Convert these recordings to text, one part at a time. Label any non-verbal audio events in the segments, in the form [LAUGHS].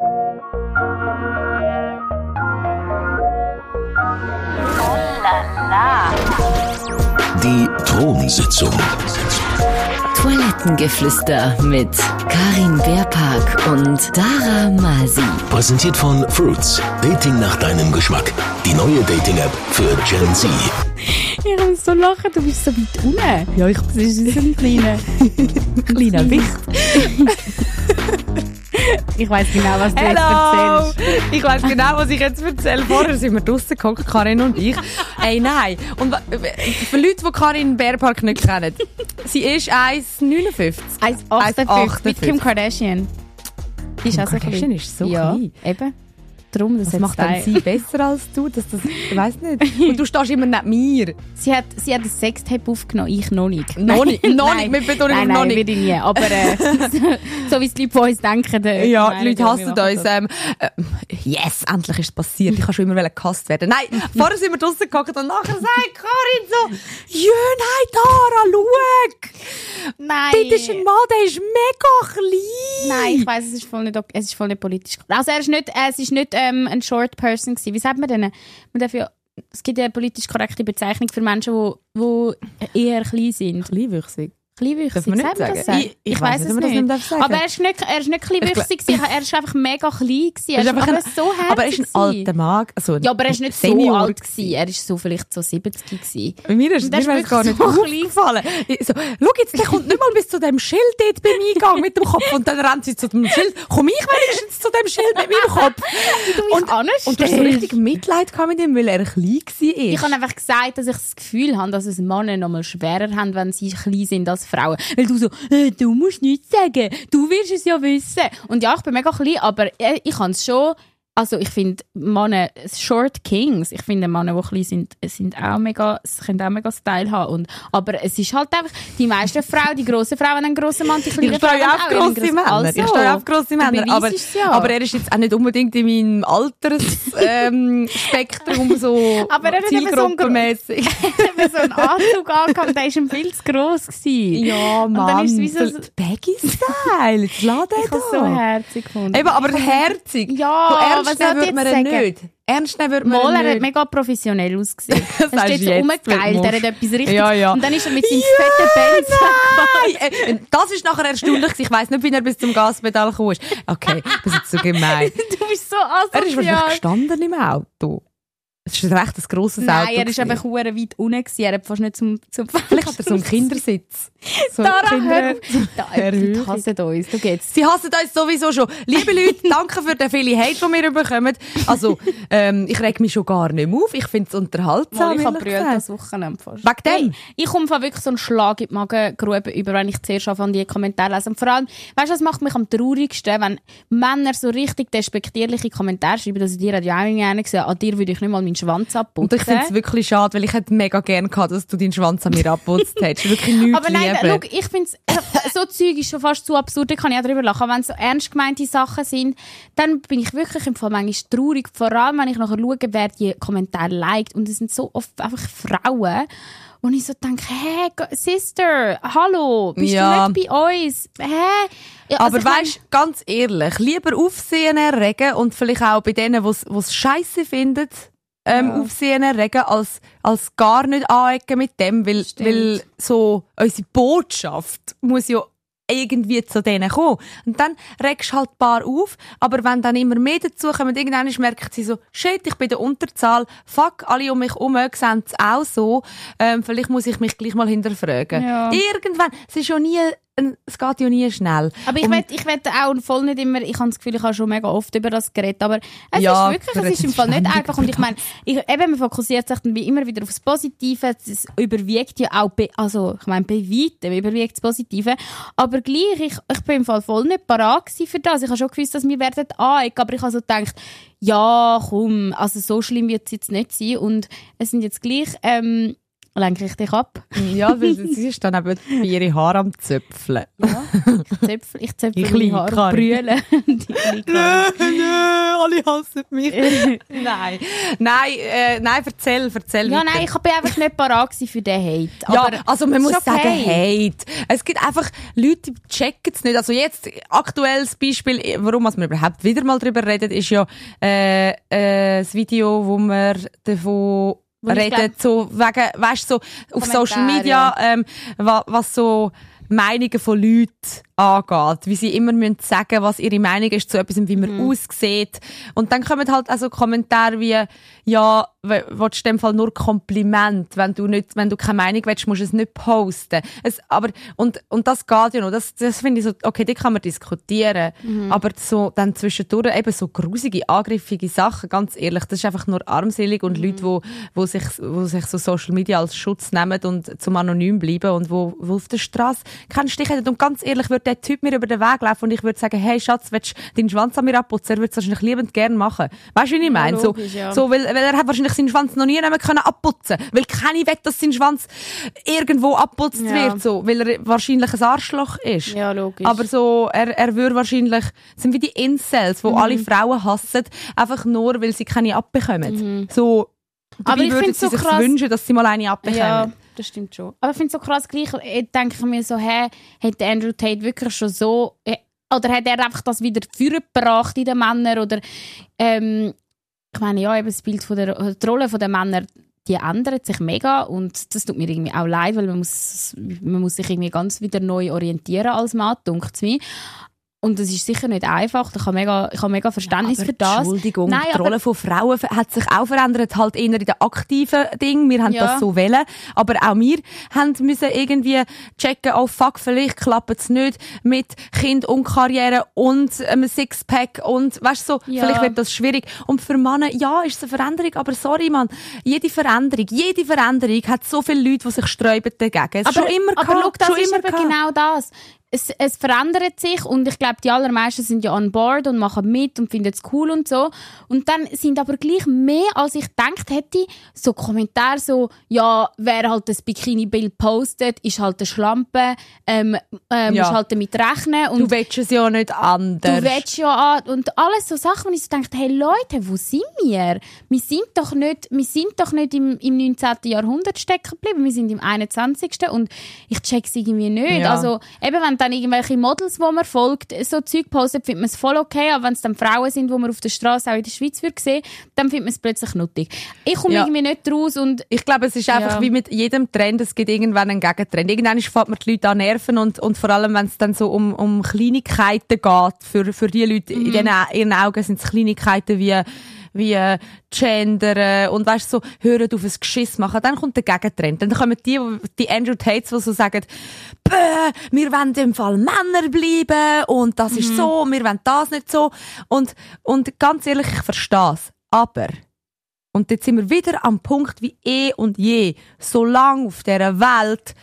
Die Thronsitzung. Toilettengeflüster mit Karin Beerpark und Dara Masi. Präsentiert von Fruits. Dating nach deinem Geschmack. Die neue Dating-App für Gen Z. Ich muss so lachen, du bist so weit unten. Ja, ich bin so ein kleiner, [LAUGHS] kleiner Wicht. [LAUGHS] Ich weiß genau, was du jetzt Hello! erzählst. Ich weiß genau, was ich jetzt erzähle. Vorher sind wir draussen geguckt, Karin und ich. Ey, nein. Und wa- für Leute, die Karin Bärpark nicht kennen, sie ist 1,59. 1,58 mit Kim Kardashian. Ist Kim auch so Kardashian klein. ist so ja, klein. eben. Darum, das, macht dann sie besser als du. Dass das, ich weiß nicht. [LAUGHS] Und du stehst immer neben mir. Sie hat, sie hat ein Sextape aufgenommen, ich noch nicht. Noch nicht, [LAUGHS] noch Nein. nicht. Wir betonen Nein, noch nein, nicht. würde ich nie. Aber äh, so, [LAUGHS] so wie es die Leute von uns denken. äh, Ja, die Leute hassen uns. Ähm, äh, yes, endlich ist es passiert. Ich kann schon immer gehasst werden. Nein, vorher sind wir draussen geguckt und nachher sagt Karin so, «Jö, nein, Tara, schau! Nein. Dort ist ein Mann, der ist mega klein!» Nein, ich weiß, es ist voll nicht, es ist voll nicht politisch. Also er ist nicht, es ist nicht ähm, ein Short Person gewesen. Wie sagt man denn? Man darf es gibt ja eine politisch korrekte Bezeichnung für Menschen, die die eher klein sind. Kleinwüchsig. Kleinwüchsig, Darf man nicht sagen? so? Ich- ich weiß es nicht. Aber er ist nicht, er ist nicht kleinwüchsig er ist einfach mega klein gewesen. Er ist aber ein- so herzig Aber er ist ein alter Mann. Also ein Ja, aber er ist nicht so Senior alt gewesen. Er ist so vielleicht so 70 gewesen. Mir ist, mir ist gar nicht so aufgefallen. So, schau jetzt, der kommt nicht mal bis zu dem Schild dort beim Eingang mit dem Kopf und dann rennt sie zu dem Schild. Komm ich wenigstens zu dem Schild mit meinem Kopf. und, und du hast so richtig Mitleid gehabt mit ihm, weil er klein war. Ich habe einfach gesagt, dass ich das Gefühl habe, dass es Männer noch mal schwerer haben, wenn sie klein sind als Frauen. Weil du so, äh, du musst nichts sagen, du wirst es ja wissen. Und ja, ich bin mega klein, aber äh, ich kann es schon, also ich finde Männer, Short Kings, ich finde Männer, die klein sind, sind auch mega, sie können auch mega Style haben. Und, aber es ist halt einfach, die meisten Frauen, die grossen Frauen haben einen grossen Mann, die kleinen Ich stehe Frauen auch grosse Männer. Also, ich stehe auf grosse Männer. Aber, ja. aber er ist jetzt auch nicht unbedingt in meinem Altersspektrum ähm, [LAUGHS] so Aber er hat zielgruppenmässig. [LAUGHS] eben so einen Anzug angehabt, der war ihm viel zu gross. Gewesen. Ja, Und Mann. dann ist es wie so- so Baggy-Style. Jetzt lass [LAUGHS] den Ich habe so herzig gefunden. Eben, aber herzig. Ja, ernst nehmen würde man ihn sagen? nicht. Ernst nehmen würde man Mal, er hat mega professionell ausgesehen. [LAUGHS] Er sagst steht so rumgegeilt, er hat etwas richtig. Ja, ja. Und dann ist er mit seinem fetten Benz. Nein, äh, das ist nachher erstaunlich. Ich weiss nicht, wie er bis zum Gaspedal gekommen ist. Okay, das ist so gemein. [LAUGHS] Du bist so Er ist wahrscheinlich asozial. gestanden im Auto. Es ist recht ein grosses Auto. Nein, er ist gewesen. einfach hure weit unten gewesen. Er hat fast nicht zum, zum Vielleicht hat er so einen Kindersitz. [LAUGHS] So Dara, Kinder-. [LAUGHS] Da, die hassen uns. Du geht's. Sie hassen uns sowieso schon. Liebe Leute, [LAUGHS] danke für den vielen Hate, den wir bekommen. Also, ähm, ich reg mich schon gar nicht mehr auf. Ich finde es unterhaltsam. Mal, ich habe brüllt gesagt. das Wochenende fast. Wegen dem? Hey, ich komme von wirklich so einen Schlag in die Magengrube über, wenn ich zuerst anfange, die Kommentare zu lesen. Und vor allem, weißt du, was macht mich am traurigsten, wenn Männer so richtig despektierliche Kommentare schreiben, dass ich dir ja auch nicht gesehen an dir würde ich nicht mal meinen Schwanz abputzen. Und ich finde es wirklich schade, weil ich hätte mega gern gehabt, dass du deinen Schwanz an mir abputzt hättest. [LAUGHS] Wirklich nichts Aber nein, lieber. schau, ich finde so Zeug ist schon fast zu absurd, da kann ich auch drüber lachen. Wenn es so ernst gemeinte Sachen sind, dann bin ich wirklich im Fall manchmal traurig. Vor allem, wenn ich nachher schaue, wer die Kommentare liked. Und es sind so oft einfach Frauen. Und ich so denke, hey, Go- Sister, hallo, bist Ja. du nicht bei uns? Hä? Ja, also Aber weißt, ganz ehrlich, lieber Aufsehen erregen und vielleicht auch bei denen, die es scheiße finden, ähm, Aufsehen erregen, als, als gar nicht anecken mit dem, weil, Stimmt. weil so unsere Botschaft muss ja irgendwie zu denen kommen. Und dann regst du halt ein paar auf, aber wenn dann immer mehr dazukommen, irgendwann merkt sie so, shit, ich bin der Unterzahl, fuck, alle um mich herum sehen es auch so, ähm, vielleicht muss ich mich gleich mal hinterfragen. Ja. Irgendwann, es ist ja nie, es geht ja nie schnell. Aber ich will, ich will auch voll nicht immer, ich habe das Gefühl, ich habe schon mega oft über das geredet, aber es Ja, ist wirklich, wir es ist im Fall nicht einfach und ich meine, ich, eben, man fokussiert sich dann wie immer wieder aufs Positive, es überwiegt ja auch, also ich meine, bei weitem überwiegt das Positive, aber gleich, ich, ich bin im Fall voll nicht parat für das, ich habe schon gewusst, dass wir werden anecken, aber ich habe so gedacht, ja, komm, also so schlimm wird es jetzt nicht sein und es sind jetzt gleich, ähm, lenke ich dich ab. [LAUGHS] Ja, weil sie ist dann eben bei ihre Haare am Zöpfeln. Ja, ich zöpfel, ich zöpfel Ich meine Haare und brülle. Karin. nö, alle hassen mich. [LAUGHS] nein, nein, äh, nein, erzähl, erzähl Ja, weiter. nein, ich bin einfach nicht parat für den Hate. Ja, Aber also man muss ist sagen, okay. Hate. Es gibt einfach Leute, die checken es nicht. Also jetzt, aktuelles Beispiel, warum wir überhaupt wieder mal drüber reden, ist ja äh, äh, das Video, wo wir davon reden, so wegen, weißt du, so auf Social Media, ähm, wa, was so Meinungen von Leuten angeht, wie sie immer müssen sagen, was ihre Meinung ist zu etwas, wie man Mhm. aussieht. Und dann kommen halt also Kommentare wie, ja, willst du in dem Fall nur Kompliment, wenn du nicht, wenn du keine Meinung willst, musst du es nicht posten. Es, aber, und, und das geht ja noch, das, das finde ich so, okay, die kann man diskutieren. Mhm. Aber so, dann zwischendurch eben so grusige, angriffige Sachen, ganz ehrlich, das ist einfach nur armselig und Mhm. Leute, wo, wo sich, wo sich so Social Media als Schutz nehmen und zum anonym bleiben und wo, wo auf der Straße keinen Stich hätten. Und ganz ehrlich, würde der Typ mir über den Weg laufen und ich würde sagen, hey Schatz, willst du deinen Schwanz an mir abputzen? Er würde es wahrscheinlich liebend gerne machen. Weißt du, wie ich meine? so, logisch, ja. so, weil, weil er hat wahrscheinlich seinen Schwanz noch nie nehmen können abputzen. Weil keine will, dass sein Schwanz irgendwo abputzt Ja. wird, so, weil er wahrscheinlich ein Arschloch ist. Ja, logisch. Aber so, er, er würde wahrscheinlich, das sind wie die Incels, Mhm. wo alle Frauen hassen, einfach nur, weil sie keine abbekommen. So, Mhm. Aber dabei ich find's sie so sich krass- wünschen, dass sie mal eine abbekommen. Ja, das stimmt schon. Aber ich finde es so krass gleich, ich denke mir so, hä, hat Andrew Tate wirklich schon so, äh, oder hat er einfach das wieder vorgebracht in den Männern, oder, ähm, ich meine, ja, eben das Bild von der, die Rolle der Männer, die ändert sich mega und das tut mir irgendwie auch leid, weil man muss, man muss sich irgendwie ganz wieder neu orientieren als Mann, denkt mir. Und das ist sicher nicht einfach. Ich habe mega, ich habe mega Verständnis aber für das. Entschuldigung, Nein, die aber- Rolle von Frauen hat sich auch verändert, halt eher in den aktiven Dingen. Wir haben Ja. das so wählen. Aber auch wir haben müssen irgendwie checken, oh fuck, vielleicht klappt es nicht mit Kind und Karriere und einem Sixpack und weißt du, so, Ja. vielleicht wird das schwierig. Und für Männer, ja, ist es eine Veränderung, aber sorry, Mann, jede Veränderung, jede Veränderung hat so viele Leute, die sich sträuben dagegen. Es ist schon immer aber gehabt, schau, das ist immer eben genau das. Es, es verändert sich und ich glaube, die allermeisten sind ja on board und machen mit und finden es cool und so. Und dann sind aber gleich mehr, als ich gedacht hätte, so Kommentare so, ja, wer halt das Bikini-Bild postet, ist halt eine Schlampe, ähm, äh, Ja. musst halt damit rechnen. Und Du willst es ja nicht anders. Du willst ja an- und alles so Sachen, wo ich so denke, hey Leute, wo sind wir? Wir sind doch nicht, wir sind doch nicht im, im 19. Jahrhundert stecken geblieben, wir sind im 21. und ich check's irgendwie nicht. Ja. Also eben, wenn dann irgendwelche Models, wo man folgt, so Zeug postet, findet man es voll okay, aber wenn es dann Frauen sind, wo man auf der Straße auch in der Schweiz würde sehen, dann findet man es plötzlich nuttig. Ich komme Ja. irgendwie nicht raus und Ich glaube, es ist einfach Ja. wie mit jedem Trend, es gibt irgendwann einen Gegentrend. Irgendwann fängt man die Leute an nerven und, und vor allem, wenn es dann so um, um Kleinigkeiten geht, für, für die Leute, Mhm. in denen, ihren Augen sind es Kleinigkeiten wie, wie äh, Gender und weißt so, hören auf ein Geschiss machen. Dann kommt der Gegentrend. Dann kommen die, die Andrew Tates, die so sagen, wir wollen im Fall Männer bleiben und das Mhm. ist so, wir wollen das nicht so. Und, und ganz ehrlich, ich verstehe es. Aber und jetzt sind wir wieder am Punkt wie eh und je. Solange auf dieser Welt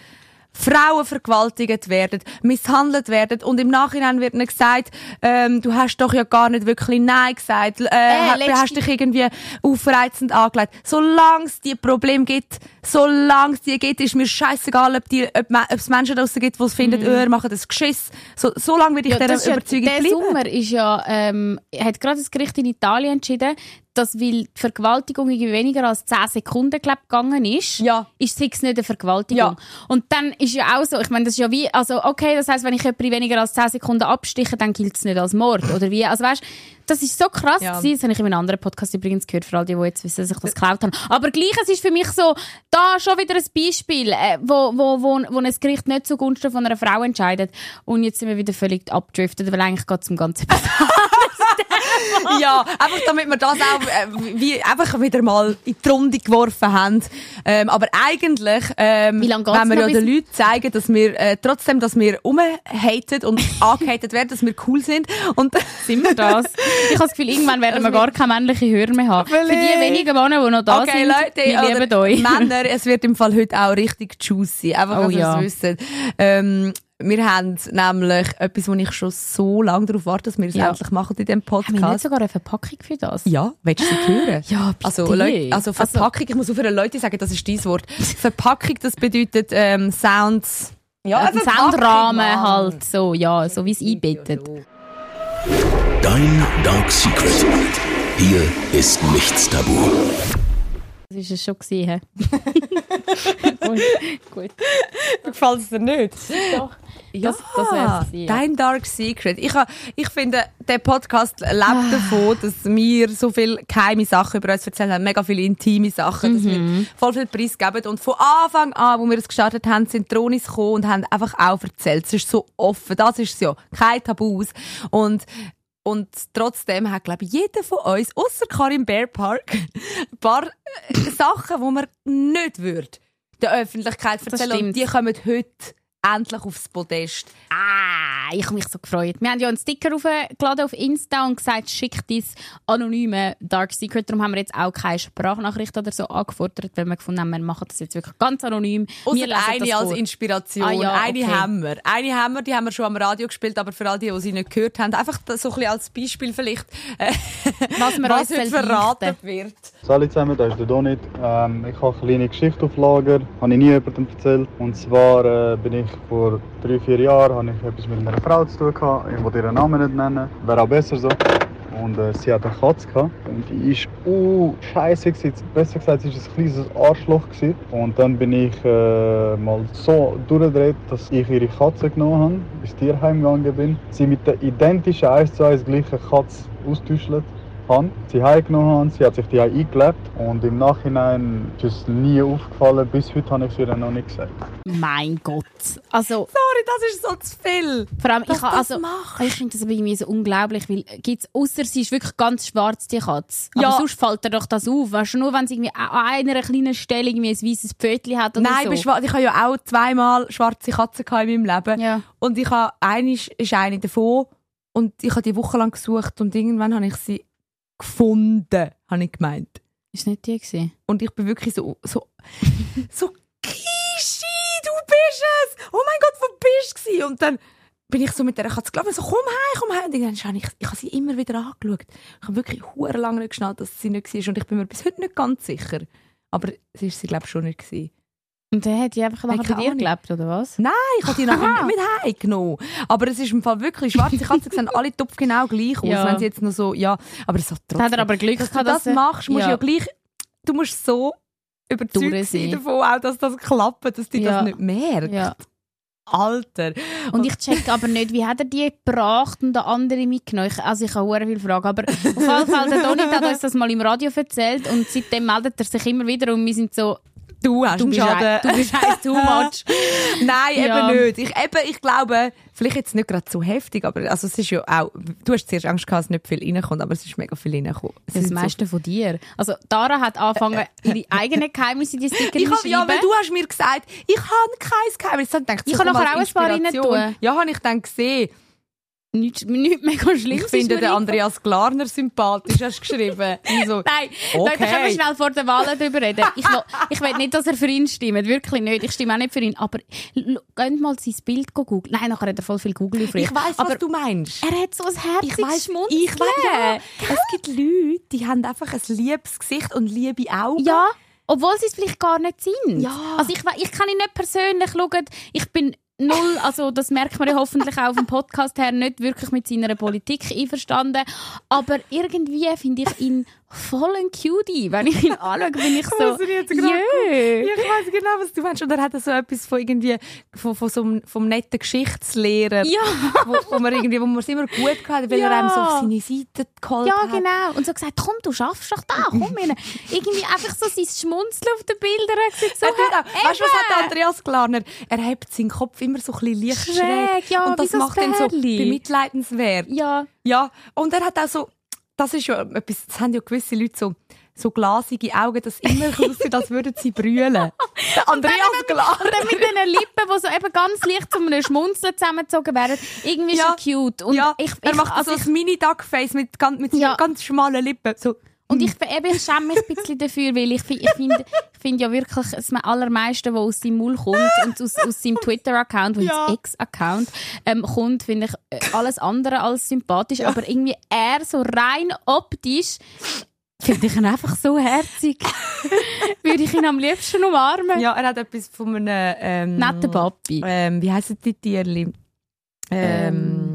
Frauen vergewaltigt werden, misshandelt werden und im Nachhinein wird ihnen gesagt, ähm, du hast doch ja gar nicht wirklich Nein gesagt, äh, letzte- hast dich irgendwie aufreizend angelegt. Solange es die Probleme gibt, solange es die gibt, ist mir scheißegal, ob, die, ob, ob es Menschen draussen gibt, die es finden, oh, ihr macht das Geschiss. So, solange würde ich Ja, dieser ist ja- Überzeugung der bleiben. Sommer ist ja, ähm, hat gerade das Gericht in Italien entschieden, dass weil die Vergewaltigung irgendwie weniger als 10 Sekunden glaub, gegangen ist, Ja. ist es nicht eine Vergewaltigung. Ja. Und dann ist ja auch so, ich meine, das ist ja wie, also okay, das heißt, wenn ich jemanden weniger als 10 Sekunden abstiche, dann gilt es nicht als Mord, [CLEARS THROAT] oder wie? Also weißt, das ist so krass Ja. gewesen. Das habe ich in einem anderen Podcast übrigens gehört, für all die, die jetzt wissen, dass ich das geklaut habe. Aber gleich, es ist für mich so, da schon wieder ein Beispiel, äh, wo, wo, wo, wo ein Gericht nicht zugunsten von einer Frau entscheidet. Und jetzt sind wir wieder völlig abgedriftet, weil eigentlich geht es um ganz etwas [LAUGHS] ja, einfach damit wir das auch äh, wie einfach wieder mal in die Runde geworfen haben. Ähm, aber eigentlich, ähm, wenn wir ja den Leuten zeigen, dass wir äh, trotzdem, dass wir umhatet und [LAUGHS] angehatet werden, dass wir cool sind und [LAUGHS] sind wir das. Ich habe das Gefühl, irgendwann werden wir gar keine männlichen Hörer mehr haben. Für die wenigen Männer, die noch da okay, sind, Leute, wir lieben euch. Männer, es wird im Fall heute auch richtig juicy, einfach, Oh dass ihr ja. es wisst. Ähm, Wir haben nämlich etwas, wo ich schon so lange darauf warte, dass wir es Ja. endlich machen in diesem Haben wir nicht Podcast. sogar eine Verpackung für das? Ja, willst du sie hören? Ja, bitte. Also, Leute, also Verpackung, ich muss aufhören, Leute sagen, das ist dein Wort. Verpackung, das bedeutet ähm, Sounds. Ja, eine ein Verpackung, Soundrahmen Mann. halt, so, ja, so wie es einbettet. Dein Dark Secret. Hier ist nichts tabu. Ist es schon gesehen. hä? [LAUGHS] gut, gut. Gefällt es dir nicht? Doch. Ja, Das- das wär's gewesen, ja. dein Dark Secret. Ich, ich finde, der Podcast lebt Ah. davon, dass wir so viele geheime Sachen über uns erzählen haben, mega viele intime Sachen, dass wir Mhm. voll viel Preis geben. Und von Anfang an, wo wir es gestartet haben, sind Dronis gekommen und haben einfach auch erzählt. Es ist so offen, das ist es ja. Kein Tabus. Und und trotzdem hat, glaube ich, jeder von uns, außer Karin Bear Park, ein paar äh, Sachen, die man nicht würde der Öffentlichkeit erzählen. Und die kommen heute endlich aufs Podest. Ah, ich habe mich so gefreut. Wir haben ja einen Sticker aufgeladen auf Insta und gesagt, schickt dein anonyme Dark Secret. Darum haben wir jetzt auch keine Sprachnachricht oder so angefordert, weil wir gefunden haben, wir machen das jetzt wirklich ganz anonym. Wir lesen eine als vor. Inspiration. Ah ja, eine okay. haben wir. Eine haben wir, die haben wir schon am Radio gespielt, aber für all die, die sie nicht gehört haben, einfach so ein bisschen als Beispiel vielleicht, äh, [LAUGHS] Was wir was uns verraten wird. Salut zusammen, da ist der Donit. Ähm, ich habe eine kleine Geschichte auf Lager, habe ich nie jemandem erzählt. Und zwar äh, bin ich vor drei, vier Jahren habe ich etwas mit einer Frau zu tun gehabt. Ich will ihren Namen nicht nennen, wäre auch besser so. Und äh, sie hat eine Katze gehabt. Und die ist uh, scheiße. Besser gesagt, sie war ein kleines Arschloch gewesen. Und dann bin ich äh, mal so durchgedreht, dass ich ihre Katze genommen habe, ins Tierheim gegangen bin, sie mit der identischen 1 zu 1 gleichen Katze austauscht habe, sie heimgenommen habe, sie hat sich die eingelebt und im Nachhinein ist es nie aufgefallen, bis heute habe ich es ihr noch nicht gesagt. Mein Gott. Also, Sorry, das ist so zu viel. vor allem, ich, also, ich finde das aber irgendwie so unglaublich, weil gibt's, ausser sie ist wirklich ganz schwarz, die Katze. Aber Ja. sonst fällt dir doch das auf. Weißt du, nur wenn sie irgendwie an einer kleinen Stelle irgendwie ein weißes Pfötchen hat oder Nein, so. wahr, ich habe ja auch zweimal schwarze Katzen in meinem Leben. Ja. Und ich habe, eine ist ist eine davon und ich habe die Woche lang gesucht und irgendwann habe ich sie gefunden, habe ich gemeint. Ist nicht die gewesen? Und ich bin wirklich so, so, [LAUGHS] so, Kishi, du bist es! Oh mein Gott, wo bist du? Und dann bin ich so mit der Katze gelaufen, so, komm heim, komm heim. Und dann habe ich, ich habe sie immer wieder angeschaut. Ich habe wirklich hure lange nicht geschnallt, dass sie nicht war. Und ich bin mir bis heute nicht ganz sicher. Aber sie ist sie, glaube ich, schon nicht gewesen. Und dann hat die einfach nachher bei dir gelebt, oder was? Nein, ich habe die nachher nicht mit heimgenommen. Aber es ist im Fall wirklich, schwarze Katzen sehen alle Topf genau gleich aus, Ja. wenn sie jetzt noch so, ja, aber es hat Da hat trotzdem, er aber Glück dass du gehabt, das dass er- machst, musst du ja. ja gleich, du musst so überzeugt sein davon auch, dass das klappt, dass die Ja. das nicht merkt. Ja. Alter. Und ich check aber nicht, wie hat er die gebracht und der andere mitgenommen? Ich, also ich habe sehr viele Fragen, aber auf jeden Fall, der Donit hat uns das mal im Radio erzählt und seitdem meldet er sich immer wieder und wir sind so, Du hast du einen Schaden. ein, du bist eins too much. [LAUGHS] Nein, Ja. eben nicht. Ich, eben, ich glaube, vielleicht jetzt nicht gerade so heftig, aber also es ist ja auch, du hast zuerst Angst gehabt, dass nicht viel reinkommt, aber es ist mega viel reingekommen. Es Das sind so- meiste von dir. Also Dara hat angefangen, ihre eigenen Geheimnisse in die Sticker Ich hab, ja, weil du hast mir gesagt, ich habe kein Geheimnis. Dann dachte Ich komm, nachher auch ein paar rein tun. Ja, habe ich dann gesehen. Nichts, nichts mega schlimm. Ich finde den Andreas Glarner sympathisch, hast du geschrieben. [LAUGHS] So, Nein, Okay. Leute, können wir schnell vor der Wahl darüber reden. Ich will, ich will nicht, dass er für ihn stimmt. Wirklich nicht. Ich stimme auch nicht für ihn. Aber geht mal sein Bild googeln. Nein, nachher hat er voll viel Google auf ich weiss, Aber was du meinst. er hat so ein herziges Ich weiss, ich weiss, ja. Es gibt Leute, die haben einfach ein liebes Gesicht und liebe Augen. Ja, obwohl sie es vielleicht gar nicht sind. Ja. Also ich, ich kann ihn nicht persönlich schauen. Ich bin null, also das merkt man ja hoffentlich auch dem Podcast her, nicht wirklich mit seiner Politik einverstanden. Aber irgendwie finde ich ihn voll ein Cutie. Wenn ich ihn anschaue, bin ich [LAUGHS] so, jö. Ja, ich weiss genau, was du meinst. Und er hat so etwas von irgendwie, von, von so einem, vom netten Geschichtslehrer. Ja. Wo, wo man irgendwie, wo man es immer gut gehabt weil Ja. er einem so auf seine Seite geholt Ja, hat. genau. Und so gesagt, komm, du schaffst doch da, komm. Meine. Irgendwie einfach so sein Schmunzeln auf den Bildern. er So, Er tut auch- Weißt du, was hat. Andreas Glarner? Er hebt seinen Kopf immer so ein bisschen leicht schräg. Schräg, ja, und das macht ihn so bemitleidenswert. Ja, Ja, und er hat auch so, das ist ja etwas, das haben ja gewisse Leute so, so glasige Augen, dass immer aussieht, als [LAUGHS] würden sie brüllen. Andreas Und Glarner. dann mit diesen Lippen, die so eben ganz leicht zu einem Schmunzeln zusammengezogen werden. Irgendwie Ja. schon cute. Und ja, ich, er ich, macht also so ein Mini-Duckface mit, ganz- mit Ja. ganz schmalen Lippen. So, Und ich, eben, ich schäme mich ein bisschen dafür, weil ich, ich finde ich find ja wirklich, das allermeiste, was aus seinem Maul kommt und aus, aus seinem Twitter-Account, Ja. ja. Ex-Account, ähm, kommt, finde ich äh, alles andere als sympathisch. Aber irgendwie er so rein optisch, finde ich ihn einfach so herzig. [LAUGHS] Würde ich ihn am liebsten umarmen. Ja, er hat etwas von einem... Ähm, Netter Papi. Ähm, wie heissen die Tierli? Ähm,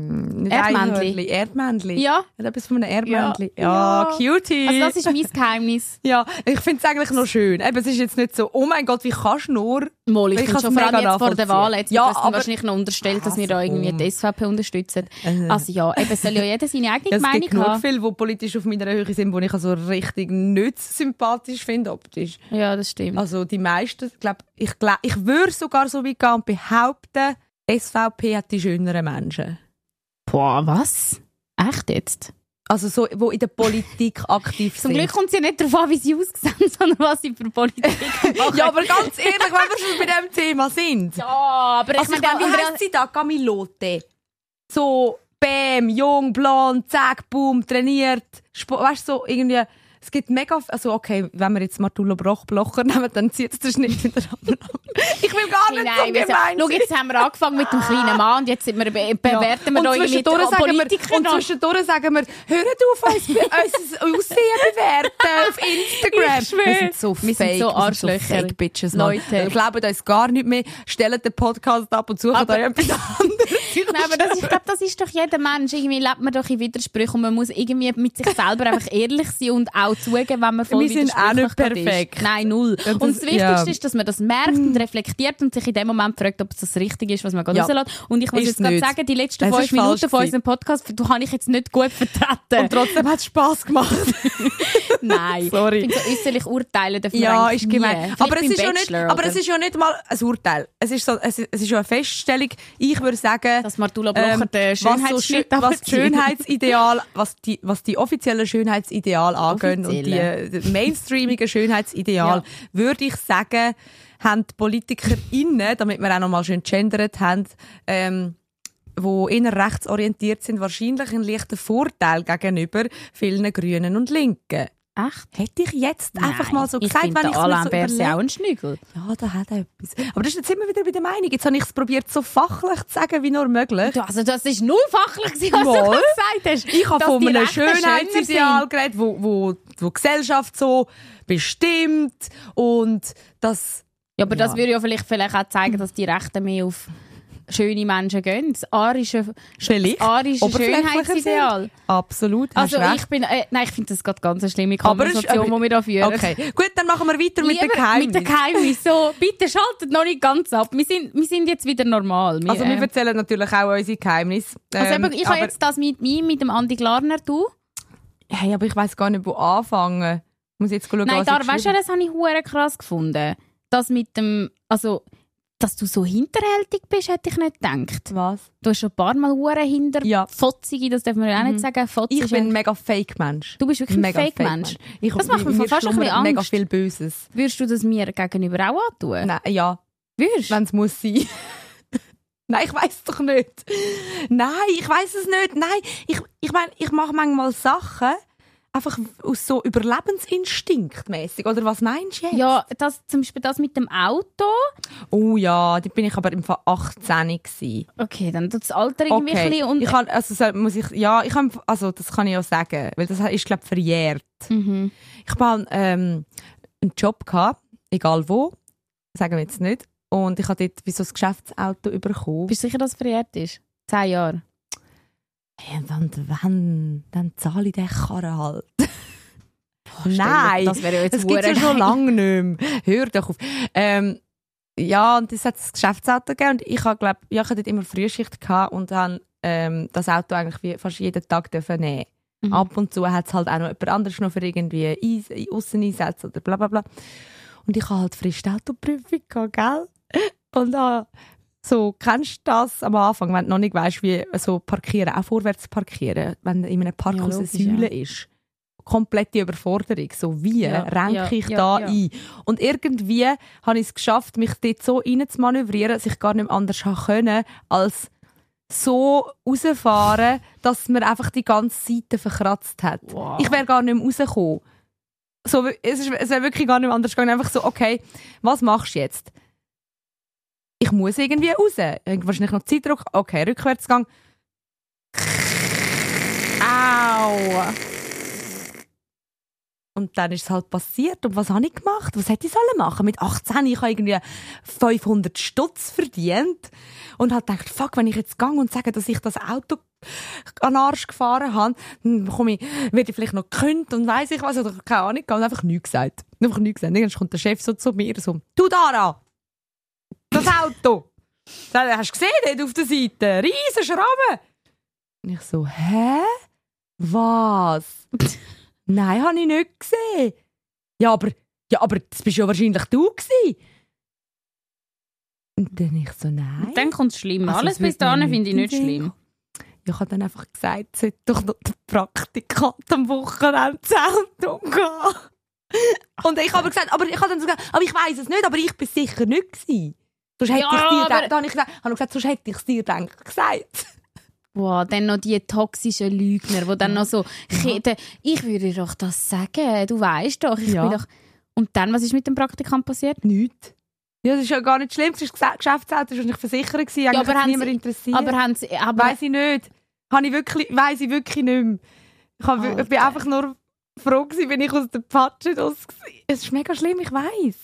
nicht Erdmännli. Einhörnli, Erdmännli. Ja. Hat etwas von einem Erdmännli. Ja. Ja, cutie. Also das ist mein [LAUGHS] Geheimnis. ja, ich finde es eigentlich noch schön. Eben, es ist jetzt nicht so, oh mein Gott, wie kannst du nur... Mal, ich, Ich schon vor allem jetzt vor der. Wahl, jetzt Ja, wird aber- wahrscheinlich noch unterstellt, dass wir da irgendwie komm. die SVP unterstützen. Also ja, eben soll ja jeder seine eigene [LAUGHS] Ja, es Meinung gibt genug haben. viele, die politisch auf meiner Höhe sind, die ich also richtig nicht sympathisch finde, optisch. Ja, das stimmt. Also die meisten, glaub, ich, glaub, ich würde sogar so weit gehen und behaupten, SVP hat die schöneren Menschen. Boah, was? Echt jetzt? Also so, wo in der Politik [LAUGHS] aktiv Zum sind. Glück kommt es ja nicht darauf an, wie sie aussehen, [LAUGHS] sondern was sie für Politik [LAUGHS] machen. Ja, aber ganz ehrlich, wenn wir schon bei diesem Thema sind. Ja, aber Also ich ich meine, wie heisst sie da? Camilote. So, bam, jung, blond, zack, boom, trainiert. Weißt du, so irgendwie... Es gibt mega... Also okay, wenn wir jetzt Martullo Broch Blocher nehmen, dann zieht es den Schnitt wieder an. Ich will gar nicht so Nein, wir gemein Schau, jetzt haben wir angefangen mit dem kleinen Mann und jetzt sind wir, be bewerten wir da sagen wir, Politiker und zwischendurch sagen wir, hört auf, uns, [LAUGHS] unser Aussehen bewerten auf Instagram. Ich schwöre. Wir sind so Wir fake, sind so wir Arschlöcher. fake Bitches. Mann. Leute. Wir glauben uns gar nicht mehr, stellen den Podcast ab und suchen Aber- euch etwas anderes. [LAUGHS] Nein, aber das, ich glaube, das ist doch jeder Mensch. Irgendwie lebt man doch in Widersprüchen und man muss irgendwie mit sich selber einfach ehrlich sein und auch zugeben, wenn man voll Wir sind auch nicht perfekt. Ist. Nein, null. Ja, und das- das Wichtigste ja. ist, dass man das merkt und reflektiert und sich in dem Moment fragt, ob es das richtig ist, was man gerade Ja. rauslässt. Und ich muss Ist jetzt gerade sagen, die letzten Es fünf Minuten von unserem Podcast, du habe ich jetzt nicht gut vertreten. Und trotzdem hat es Spass gemacht. [LAUGHS] Nein. Sorry. Ich finde, so äußerlich urteilen wir Ja, ist gemein. Aber es ist, ja nicht, Bachelor, aber oder? es ist ja nicht mal ein Urteil. Es ist, so, es ist, es ist ja eine Feststellung. Ich würde sagen, Dass Martula Blocher ähm, den was, so was. Schönheitsideal, was die, was die offiziellen Schönheitsideal angehen und die, die mainstreamigen [LAUGHS] Schönheitsideal, Ja. würde ich sagen, haben die PolitikerInnen, damit wir auch noch mal schön gendert haben, ähm, wo eher rechtsorientiert sind, wahrscheinlich einen leichten Vorteil gegenüber vielen Grünen und Linken. Echt? Hätte ich jetzt einfach Nein, mal so gesagt, ich wenn ich es mir so überlege. auch ein Schnügel. Ja, da hat er etwas. Aber das ist jetzt immer wieder bei der Meinung. Jetzt habe ich es probiert, so fachlich zu sagen, wie nur möglich. Du, Also das ist null fachlich, was du Mal. gerade gesagt hast. Ich habe von einem Schönheitsideal geredet, wo, wo, wo die Gesellschaft so bestimmt und das... Ja, aber das Ja. würde ja vielleicht, vielleicht auch zeigen, dass die Rechten mehr auf schöne Menschen gehen. Das arische, Vielleicht. das arische Schönheitsideal. Absolut, Also recht. ich bin, äh, nein, ich finde das gerade ganz eine schlimme Konversation, die wir da führen. Okay, gut, dann machen wir weiter mit Lieber den Geheimnissen. Mit den Geheimnissen. So, bitte schaltet noch nicht ganz ab. Wir sind, wir sind jetzt wieder normal. Wir, Also wir ähm, erzählen natürlich auch unsere Geheimnisse. also Ähm, eben, ich habe jetzt das mit mir, mit dem Andi Glarner, du. Hey, aber ich weiß gar nicht, wo anfangen. Ich muss jetzt schauen, Nein, da, weißt du, das habe ich hure krass gefunden. Das mit dem, also, dass du so hinterhältig bist, hätte ich nicht gedacht. Was? Du hast schon ein paar Mal hure hinter Ja. Fotzige, das darf man ja auch nicht sagen. Fotzig Ich bin ein mega Fake-Mensch. Du bist wirklich ein Mega Fake-Mensch. Ich, Das macht mir mir fast ein bisschen schlummert mega Angst. viel Böses. Würdest du das mir gegenüber auch antun? Nein, ja, Würdest wenn es muss sein. Nein, ich weiß doch nicht. Nein, ich weiß es nicht. Nein, ich, ich meine, ich mache manchmal Sachen einfach aus so Überlebensinstinkt mäßig. Oder was meinst du jetzt? Ja, das, zum Beispiel das mit dem Auto. Oh ja, da bin ich aber im Fall 18 gewesen. Okay, dann tut das Alter irgendwie ein Okay, bisschen und ich kann, also so muss ich, ja, ich kann, also das kann ich ja sagen, weil das ist glaube verjährt. mhm. Ich habe ähm, einen Job gehabt, egal wo, sagen wir jetzt nicht, und ich habe dort wie so ein Geschäftsauto bekommen. Bist du sicher, dass es verjährt ist? Zehn Jahre. Hey, und wann, dann zahle ich den Karren halt. [LAUGHS] Dir- Nein, das wäre ja jetzt das gibt ja schon lange nicht mehr. Hör doch auf. Ähm, ja, und es hat das Geschäftsauto gegeben und ich habe, glaub, ja, ich hatte dort immer Frühschicht gehabt und habe ähm, das Auto eigentlich wie fast jeden Tag dürfen nehmen. Mhm. Ab und zu hat es halt auch noch jemand anderes noch für irgendwie Eis- Ausseneinsätze oder bla bla bla. Und ich habe halt frisch Autoprüfung gehabt, gell? Und äh, so, kennst du das am Anfang, wenn du noch nicht weißt, wie so parkieren, auch vorwärts parkieren, wenn in einem Parkhaus Ja, eine Säule ist? Komplette Überforderung. So, wie Ja, ranke ja, ich ja, da ja. ein? Und irgendwie habe ich es geschafft, mich dort so rein zu manövrieren, dass ich gar nicht mehr anders können, als so rausfahren, dass mir einfach die ganze Seite verkratzt hat. Wow. Ich wäre gar nicht mehr rausgekommen. so, es, ist, es wäre wirklich gar nicht mehr anders gegangen. Einfach so, okay, was machst du jetzt? Ich muss irgendwie raus. Wahrscheinlich noch Zeitdruck. Okay, Rückwärtsgang. Au! Und dann ist es halt passiert. Und was habe ich gemacht? Was hätte ich sollen machen? Mit 18 ich habe irgendwie 500 Stutz verdient. Und halt gedacht, fuck, wenn ich jetzt gehe und sage, dass ich das Auto an den Arsch gefahren habe, dann bekomme ich, werde ich vielleicht noch gekündigt und weiss ich was, oder keine Ahnung, und einfach nichts gesagt. Einfach nichts gesagt. Dann kommt der Chef so zu mir, so, du Dara, das Auto. Hast du gesehen, dort auf der Seite, riesen Schraube. Und ich so, hä? Was? [LAUGHS] Nein, habe ich nicht gesehen. Ja, aber, ja, aber das bist ja wahrscheinlich du gewesen. Und dann ich so, nein. Und dann kommt es schlimm. Also, Alles es bis dahin finde ich nicht schlimm. Ich habe dann einfach gesagt, es sollte doch noch der Praktikant am Wochenende Auto gehen. Und ich habe gesagt, aber ich habe dann so gesagt, aber ich weiß es nicht, aber ich bin sicher nicht gewesen. Sonst hätte Ja, ich dir, aber- dann habe ich gesagt, habe ich gesagt, sonst hätte ich es dir dann gesagt. Wow, dann noch die toxischen Lügner, die dann noch so, ich, ich würde doch das sagen, du weißt doch, ich Ja. bin doch... Und dann, was ist mit dem Praktikant passiert? Nichts. Ja, das ist ja gar nicht schlimm. Es war Geschäftsauto, das war nicht versichert. gewesen. Eigentlich aber hat niemand Sie- interessiert. Aber haben sie... Aber, Weiß ich nicht. Habe ich wirklich, weiss ich wirklich nicht mehr. Ich, habe, ich bin Alter. einfach nur froh gewesen, wenn ich aus der Patsche raus war. Es ist mega schlimm, ich weiss.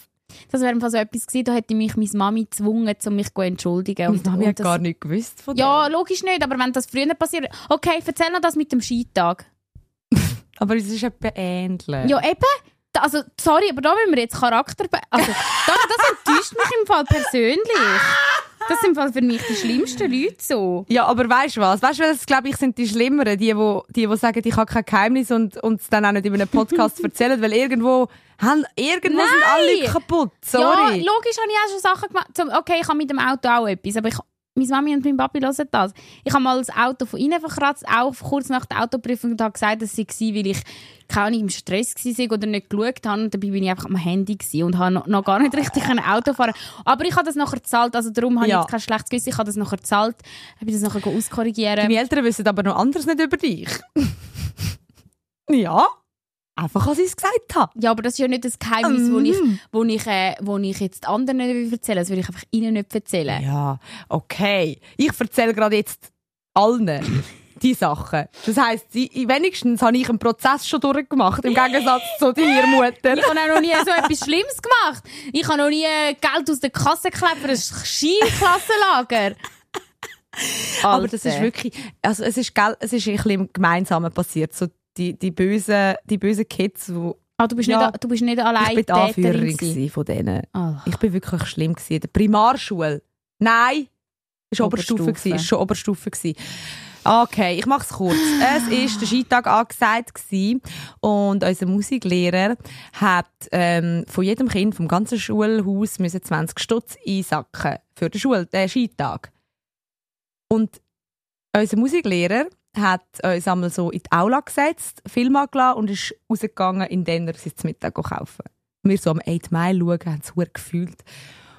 Das wäre einfach so etwas gewesen, da hätte mich meine Mami gezwungen, um mich zu entschuldigen. Meine Mami hat das- gar nicht gewusst von Ja, dem. logisch nicht, aber wenn das früher passiert... Okay, erzähl noch das mit dem Skitag. [LAUGHS] Aber es ist etwa ähnlich. Ja, eben. Also, sorry, aber da müssen wir jetzt Charakter... Also, das, das enttäuscht mich im Fall persönlich. [LAUGHS] Das sind für mich die schlimmsten Leute so. Ja, aber weißt du was? Weißt du, was glaube ich sind die Schlimmeren, die, wo, die, wo sagen, ich habe kein Geheimnis und es dann auch nicht in einem Podcast [LAUGHS] erzählen, weil irgendwo, haben, irgendwo sind alle Leute kaputt. Ja, Sorry. logisch habe ich auch schon Sachen gemacht. Okay, ich habe mit dem Auto auch etwas, aber ich, meine Mami und mein Papi hören das. Ich habe mal das Auto von ihnen verkratzt, auch kurz nach der Autoprüfung, und habe gesagt, dass sie war, weil ich keine Ahnung, im Stress war oder nicht geschaut habe. Und dabei bin ich einfach am Handy und habe noch, noch gar nicht richtig ein Auto fahren Aber ich habe das nachher gezahlt, also darum habe Ja. ich jetzt kein schlechtes Gewissen. Ich habe das nachher gezahlt, habe das nachher auskorrigieren. Deine Eltern wissen aber noch anderes nicht über dich. [LAUGHS] ja. Einfach, als ich es gesagt habe. Ja, aber das ist ja nicht das Geheimnis, wo ich, Mm. wo ich, äh, wo ich jetzt anderen nicht erzählen. Das würde ich einfach ihnen nicht erzählen. Ja, okay. Ich erzähle gerade jetzt allen [LAUGHS] die Sachen. Das heisst, wenigstens habe ich einen Prozess schon durchgemacht, im Gegensatz zu deiner Mutter. Ich habe auch noch nie so etwas Schlimmes gemacht. Ich habe noch nie Geld aus der Kasse geklebt für ein Skiklassenlager. [LAUGHS] Aber das ist wirklich, also es ist, es ist ein bisschen im Gemeinsamen passiert. So die, die, bösen, die bösen Kids, wo Ah, du, bist Ja. nicht, du bist nicht allein ich bin die Anführerin von denen. Ah. Ich bin wirklich schlimm gewesen. In der Primarschule. Nein, ist Oberstufe Oberstufe. gewesen. Ist schon Oberstufe gewesen. Okay, ich mache es kurz. es ist der Skitag angesagt gewesen und unser Musiklehrer hat ähm, von jedem Kind vom ganzen Schulhaus müssen 20 Stutz einsacken für den Schul den Skitag. Und unser Musiklehrer hat uns einmal so in die Aula gesetzt, Film angelassen und ist rausgegangen, in den er sich zum Mittag kaufen. Wir so am 8 Mile schauen, haben es gefühlt.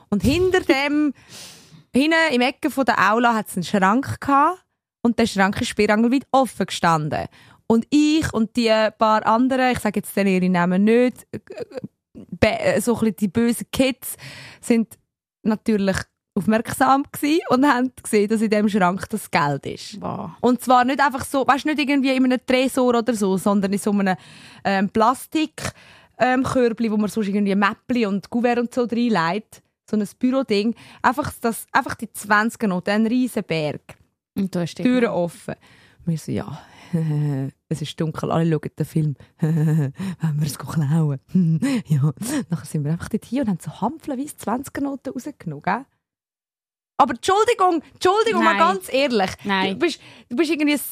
Und hinter dem, [LAUGHS] hinten im Ecke von der Aula hat es einen Schrank gehabt und der Schrank ist spierangelweit offen gestanden. Und ich und die paar anderen, ich sage jetzt den ihre Namen nicht, äh, be- so ein die bösen Kids, sind natürlich aufmerksam gewesen und haben gesehen, dass in dem Schrank das Geld ist. Wow. Und zwar nicht einfach so, weißt nicht irgendwie in einem Tresor oder so, sondern in so einem ähm, Plastik ähm, wo man sonst irgendwie Mäppli und Kuvert und so reinlegt. So ein Büroding. Einfach, das, einfach die 20 Noten, ein riesen Berg. Und hast die Türen offen. Wir so, ja, [LAUGHS] es ist dunkel, alle schauen den Film. [LAUGHS] Wollen wir es klauen? [LAUGHS] ja. Nachher sind wir einfach dort hier und haben so hampflenweise 20 Noten rausgenommen, gell? Aber Entschuldigung, Entschuldigung, mal Nein. ganz ehrlich. Nein. Du bist, du bist irgendwie s-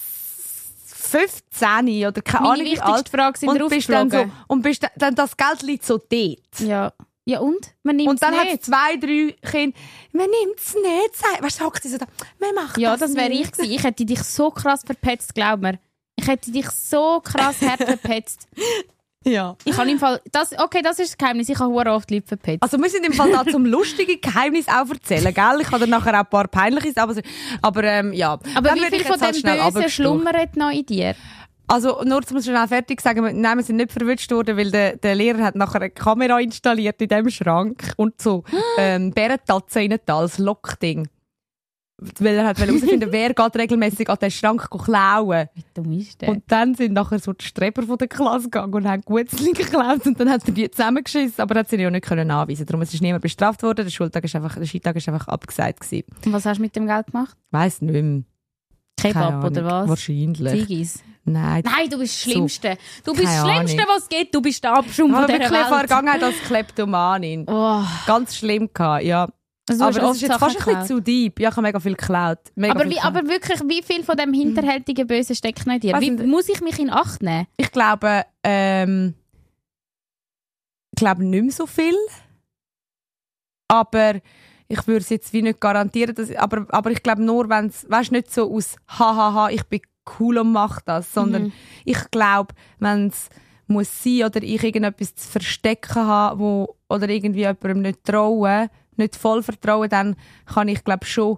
15 oder keine Meine Ahnung wie wichtigste alt. Frage sind und bist dann so, und bist dann, dann das Geld liegt so dort. Ja. Ja und? Man nimmt Und dann es hat es nicht. zwei, drei Kinder, man nimmt es nicht. Weißt du, hockt sie so da, man macht Ja, das das wäre ich nicht. gewesen. Ich hätte dich so krass verpetzt, glaub mir. Ich hätte dich so krass hart [LAUGHS] verpetzt. Ja. Ich habe im Fall... Das, okay, das ist das Geheimnis. Ich habe hure oft Leute verpetzt. Also wir sind im Fall da zum [LAUGHS] lustigen Geheimnis auch erzählen, gell? Ich habe dann nachher auch ein paar peinliches, aber, aber ähm, ja. Aber Dann wie viel ich von halt dem Bösen schlummert noch in dir? Also nur zum schnell fertig sagen, wir- nein, wir sind nicht verwünscht worden, weil der, der Lehrer hat nachher eine Kamera installiert in dem Schrank und so [GASPS] ähm, Bärentatzen rein als Lockding. Weil er [LAUGHS] hat herausfinden, wer geht regelmäßig an den Schrank klauen. Wie dumm ist der? Und dann sind nachher so die Streber von der Klasse gegangen und haben Gutzli [LAUGHS] geklaut und dann hat er die zusammengeschissen, aber er hat sie ja nicht können anweisen. Darum es ist niemand bestraft worden, der Schultag ist einfach, der Skitag ist einfach abgesagt gewesen. Und was hast du mit dem Geld gemacht? Weiss nicht mehr. Kebab oder was? Wahrscheinlich. Ziggis? Nein. Nein, du bist das Schlimmste. Du bist das Schlimmste, was es gibt. Du bist der Abschaum Ich von habe dieser wirklich eine Welt. Vergangenheit als Kleptomanin. Oh, Ganz schlimm gehabt, ja. Also du aber das ist jetzt fast ein bisschen geklaut. zu deep. Ja, ich habe mega viel geklaut. Mega aber, viel wie, geklaut. aber wirklich, wie viel von dem hinterhältigen Bösen steckt noch in dir? Weiss Wie, muss ich mich in Acht nehmen? Ich glaube, ähm, ich glaube nicht mehr so viel. Aber ich würde es jetzt wie nicht garantieren. Dass, aber, aber ich glaube nur, wenn es, weißt nicht so aus hahaha, ich bin cool und mach das, sondern Mhm. ich glaube, wenn es muss sein oder ich irgendetwas zu verstecken habe, wo, oder irgendwie jemandem nicht trauen, nicht voll vertrauen, dann kann ich glaube schon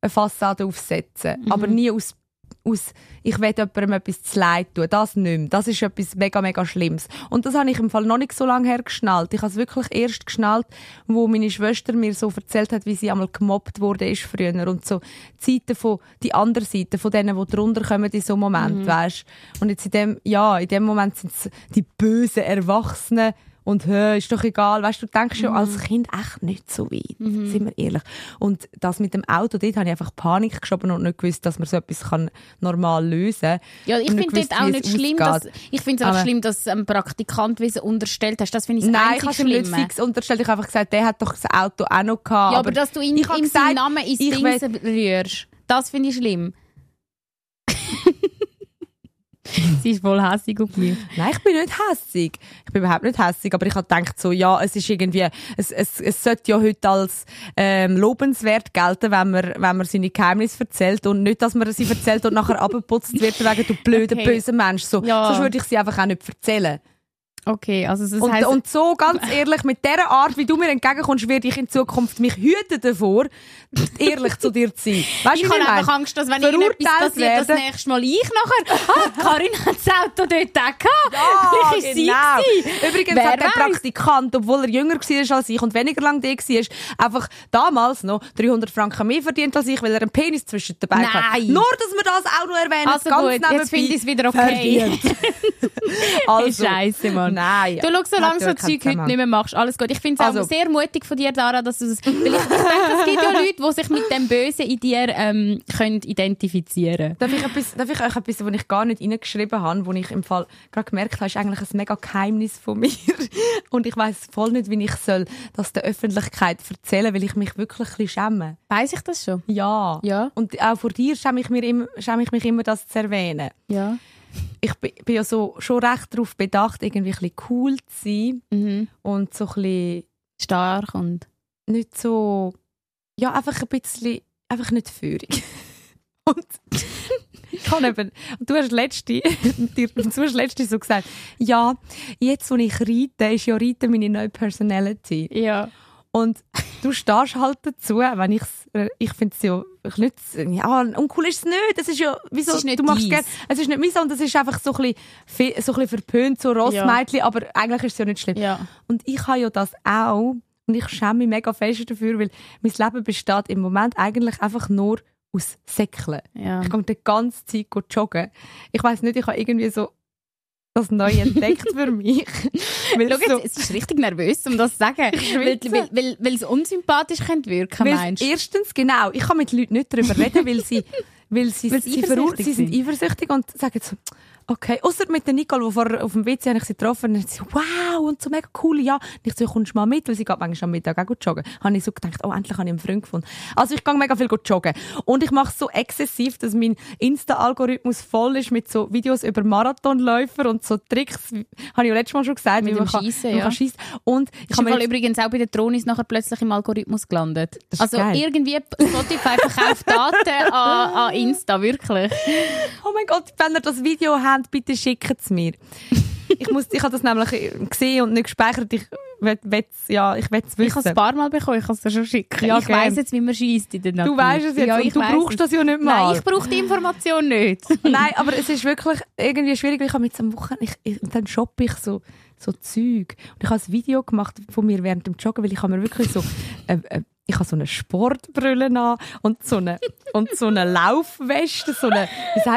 eine Fassade aufsetzen. Mhm. Aber nie aus, aus ich will jemandem etwas zu leid tun. Das nicht mehr. Das ist etwas mega, mega Schlimmes. Und das habe ich im Fall noch nicht so lange her geschnallt. Ich habe es wirklich erst geschnallt, wo meine Schwester mir so erzählt hat, wie sie einmal gemobbt wurde ist früher. Und so die Seite von, die andere Seite von denen, die drunter kommen in so einem Moment, Mhm. weisst. Und jetzt in dem, ja, in dem Moment sind es die bösen Erwachsenen, und hä, ist doch egal. Weißt du, du denkst Mhm. ja als Kind echt nicht so weit. Sind wir ehrlich. Und das mit dem Auto, dort habe ich einfach Panik geschoben und nicht gewusst, dass man so etwas kann normal lösen kann. Ja, ich finde dort auch nicht schlimm, dass, ich finde es auch Aber- schlimm, dass ein Praktikant wie unterstellt hast. Das finde ich das Nein, ich habe ihm nicht fix unterstellt. Ich habe einfach gesagt, der hat doch das Auto auch noch gehabt. Ja, aber, dass du ihn, ihm gesagt, seinen Namen ins Ding rührst, das finde ich schlimm. [LAUGHS] [LAUGHS] Sie ist voll hässig auf mich. Nein, ich bin nicht hässig. Ich bin überhaupt nicht hässig, aber ich habe gedacht so, ja, es ist irgendwie, es, es, es sollte ja heute als ähm, lobenswert gelten, wenn man, wenn man seine Geheimnisse erzählt und nicht, dass man sie erzählt und nachher [LAUGHS] abgeputzt wird wegen du blöder, Okay. böser Mensch. So, Ja. Sonst würde ich sie einfach auch nicht erzählen. Okay, also das Und, heisst, und so, ganz ehrlich, mit der Art, wie du mir entgegenkommst, werde ich in Zukunft mich hüten davor, ehrlich zu dir zu sein. Weißt ich habe einfach? Angst, dass wenn irgendetwas passiert, das werden. nächste Mal ich nachher, ah, Karin hat das Auto dort gehabt. Ah, Vielleicht ist sie genau. gewesen. Übrigens Wer hat der? Praktikant, obwohl er jünger war als ich und weniger lang da war, einfach damals noch 300 Franken mehr verdient als ich, weil er einen Penis zwischen den Beinen hat. Nein. Nur, dass wir das auch noch erwähnen. Also ganz gut, jetzt finde ich es wieder okay. [LAUGHS] Also, Scheiße, Mann. Nein. Du schau, solange so ja keinen Zeug heute nicht mehr machst, alles gut. Ich finde es auch Also. sehr mutig von dir, Dara, dass du das... Weil ich, ich denke, es gibt ja Leute, die sich mit dem Bösen in dir ähm, können identifizieren Darf ich, etwas, darf ich euch etwas, was ich gar nicht reingeschrieben habe, wo ich im Fall gerade gemerkt habe, ist eigentlich ein mega Geheimnis von mir. [LAUGHS] Und ich weiß voll nicht, wie ich soll das der Öffentlichkeit erzählen, weil ich mich wirklich ein bisschen schäme. Weiss ich das schon? Ja. Ja. Und auch vor dir schäme ich, mir immer, schäme ich mich immer, das zu erwähnen. Ja. Ich bin, ja so schon recht darauf bedacht, irgendwie ein bisschen cool zu sein Mhm. und so ein bisschen Stark und... nicht so, ja, einfach ein bisschen, einfach nicht führig. [LAUGHS] Und ich habe eben, und du hast letzte, du hast letzte so gesagt, ja, jetzt, wo ich reite, ist ja Reiten meine neue Personality. Ja. Und du stehst halt dazu, wenn ich's, ich finde es ja ich nicht, ja, uncool ist es nicht. Es ist ja, wieso, Es ist nicht du machst deins. gern, es ist nicht meins, und es ist einfach so ein bisschen, so ein bisschen verpönt, so Rossmädchen, aber eigentlich ist es ja nicht schlimm. Ja. Und ich habe ja das auch, und ich schäme mich mega fest dafür, weil mein Leben besteht im Moment eigentlich einfach nur aus Säckeln. Ja. Ich gehe die ganze Zeit joggen. Ich weiß nicht, ich habe irgendwie so das neu entdeckt für [LAUGHS] mich. weil Schau so, jetzt, es ist richtig nervös, um das zu sagen. weil, weil, weil, weil es unsympathisch könnte wirken, weil meinst du? erstens, genau, ich kann mit Leuten nicht darüber reden, weil sie, [LAUGHS] weil sie, Weil sie eifersüchtig sie sind sind. eifersüchtig und sagen so, okay, außer mit der Nicole, wo vorher auf dem WC habe ich sie getroffen und sie so, wow, und so mega cool, ja. Und ich so, kommst du mal mit, weil sie geht manchmal am Mittag auch gut joggen. Habe ich so gedacht, oh, endlich habe ich einen Freund gefunden. Also ich gehe mega viel gut joggen. Und ich mache es so exzessiv, dass mein Insta-Algorithmus voll ist mit so Videos über Marathonläufer und so Tricks, wie- habe ich ja letztes Mal schon gesagt, Mit wie man kann, Schiessen, wie man ja. kann schiessen. Und ich habe übrigens auch bei den Tronis nachher plötzlich im Algorithmus gelandet. Also geil. irgendwie Spotify verkauft Daten an, an Insta, wirklich. Oh mein Gott, wenn ihr das Video habt, bitte schickt es mir. ich, muss, ich habe das nämlich gesehen und nicht gespeichert. Ich will, ja, ich wissen. Ich habe es ein paar Mal bekommen, ich kann es dir schon schicken. Ja, ich gern. weiss jetzt, wie man schießt in der Natur. du weißt es jetzt Ja, und du brauchst es. das ja nicht mal. Nein, ich brauche die Information nicht. [LAUGHS] Nein, aber es ist wirklich irgendwie schwierig, weil ich habe jetzt am Wochenende, ich, ich, dann shoppe ich so, so Zeug. Und ich habe ein Video gemacht von mir während dem Joggen, weil ich habe mir wirklich so, äh, äh, ich habe so eine Sportbrille an und so eine, und so eine Laufweste, so eine,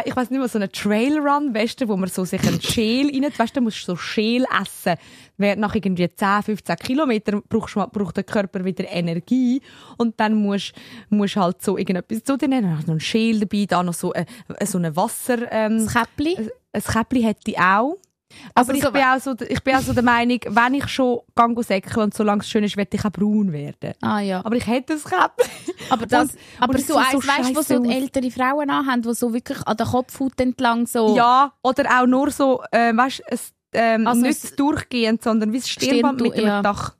ich weiß nicht mehr, so eine Trailrun-Weste, wo man so sich einen Schäl rein, weißt du, du musst so Schäl essen. Während nach irgendwie 10, 15 Kilometern brauchst, braucht der Körper wieder Energie und dann musst musst halt so irgendetwas zu dir nehmen. Dann hast du noch einen Schäl dabei, da noch so, äh, so eine Wasser, ähm, Das Käppli. ein Käppli hätte ich auch. Aber Also ich, so- bin auch so, ich bin auch so der Meinung, wenn ich schon gang säckeln und solange es schön ist, werde ich auch braun werden. Ah ja. Aber ich hätte ein Käppli. [LAUGHS] Aber, das, Und- aber und es so eins, so weißt du, wo so ältere Frauen anhaben, die so wirklich an der Kopfhaut entlang so... Ja, oder auch nur so, äh, weißt du, ähm, Also nicht es- durchgehend, sondern wie das Stirnband mit dem ja. Dach.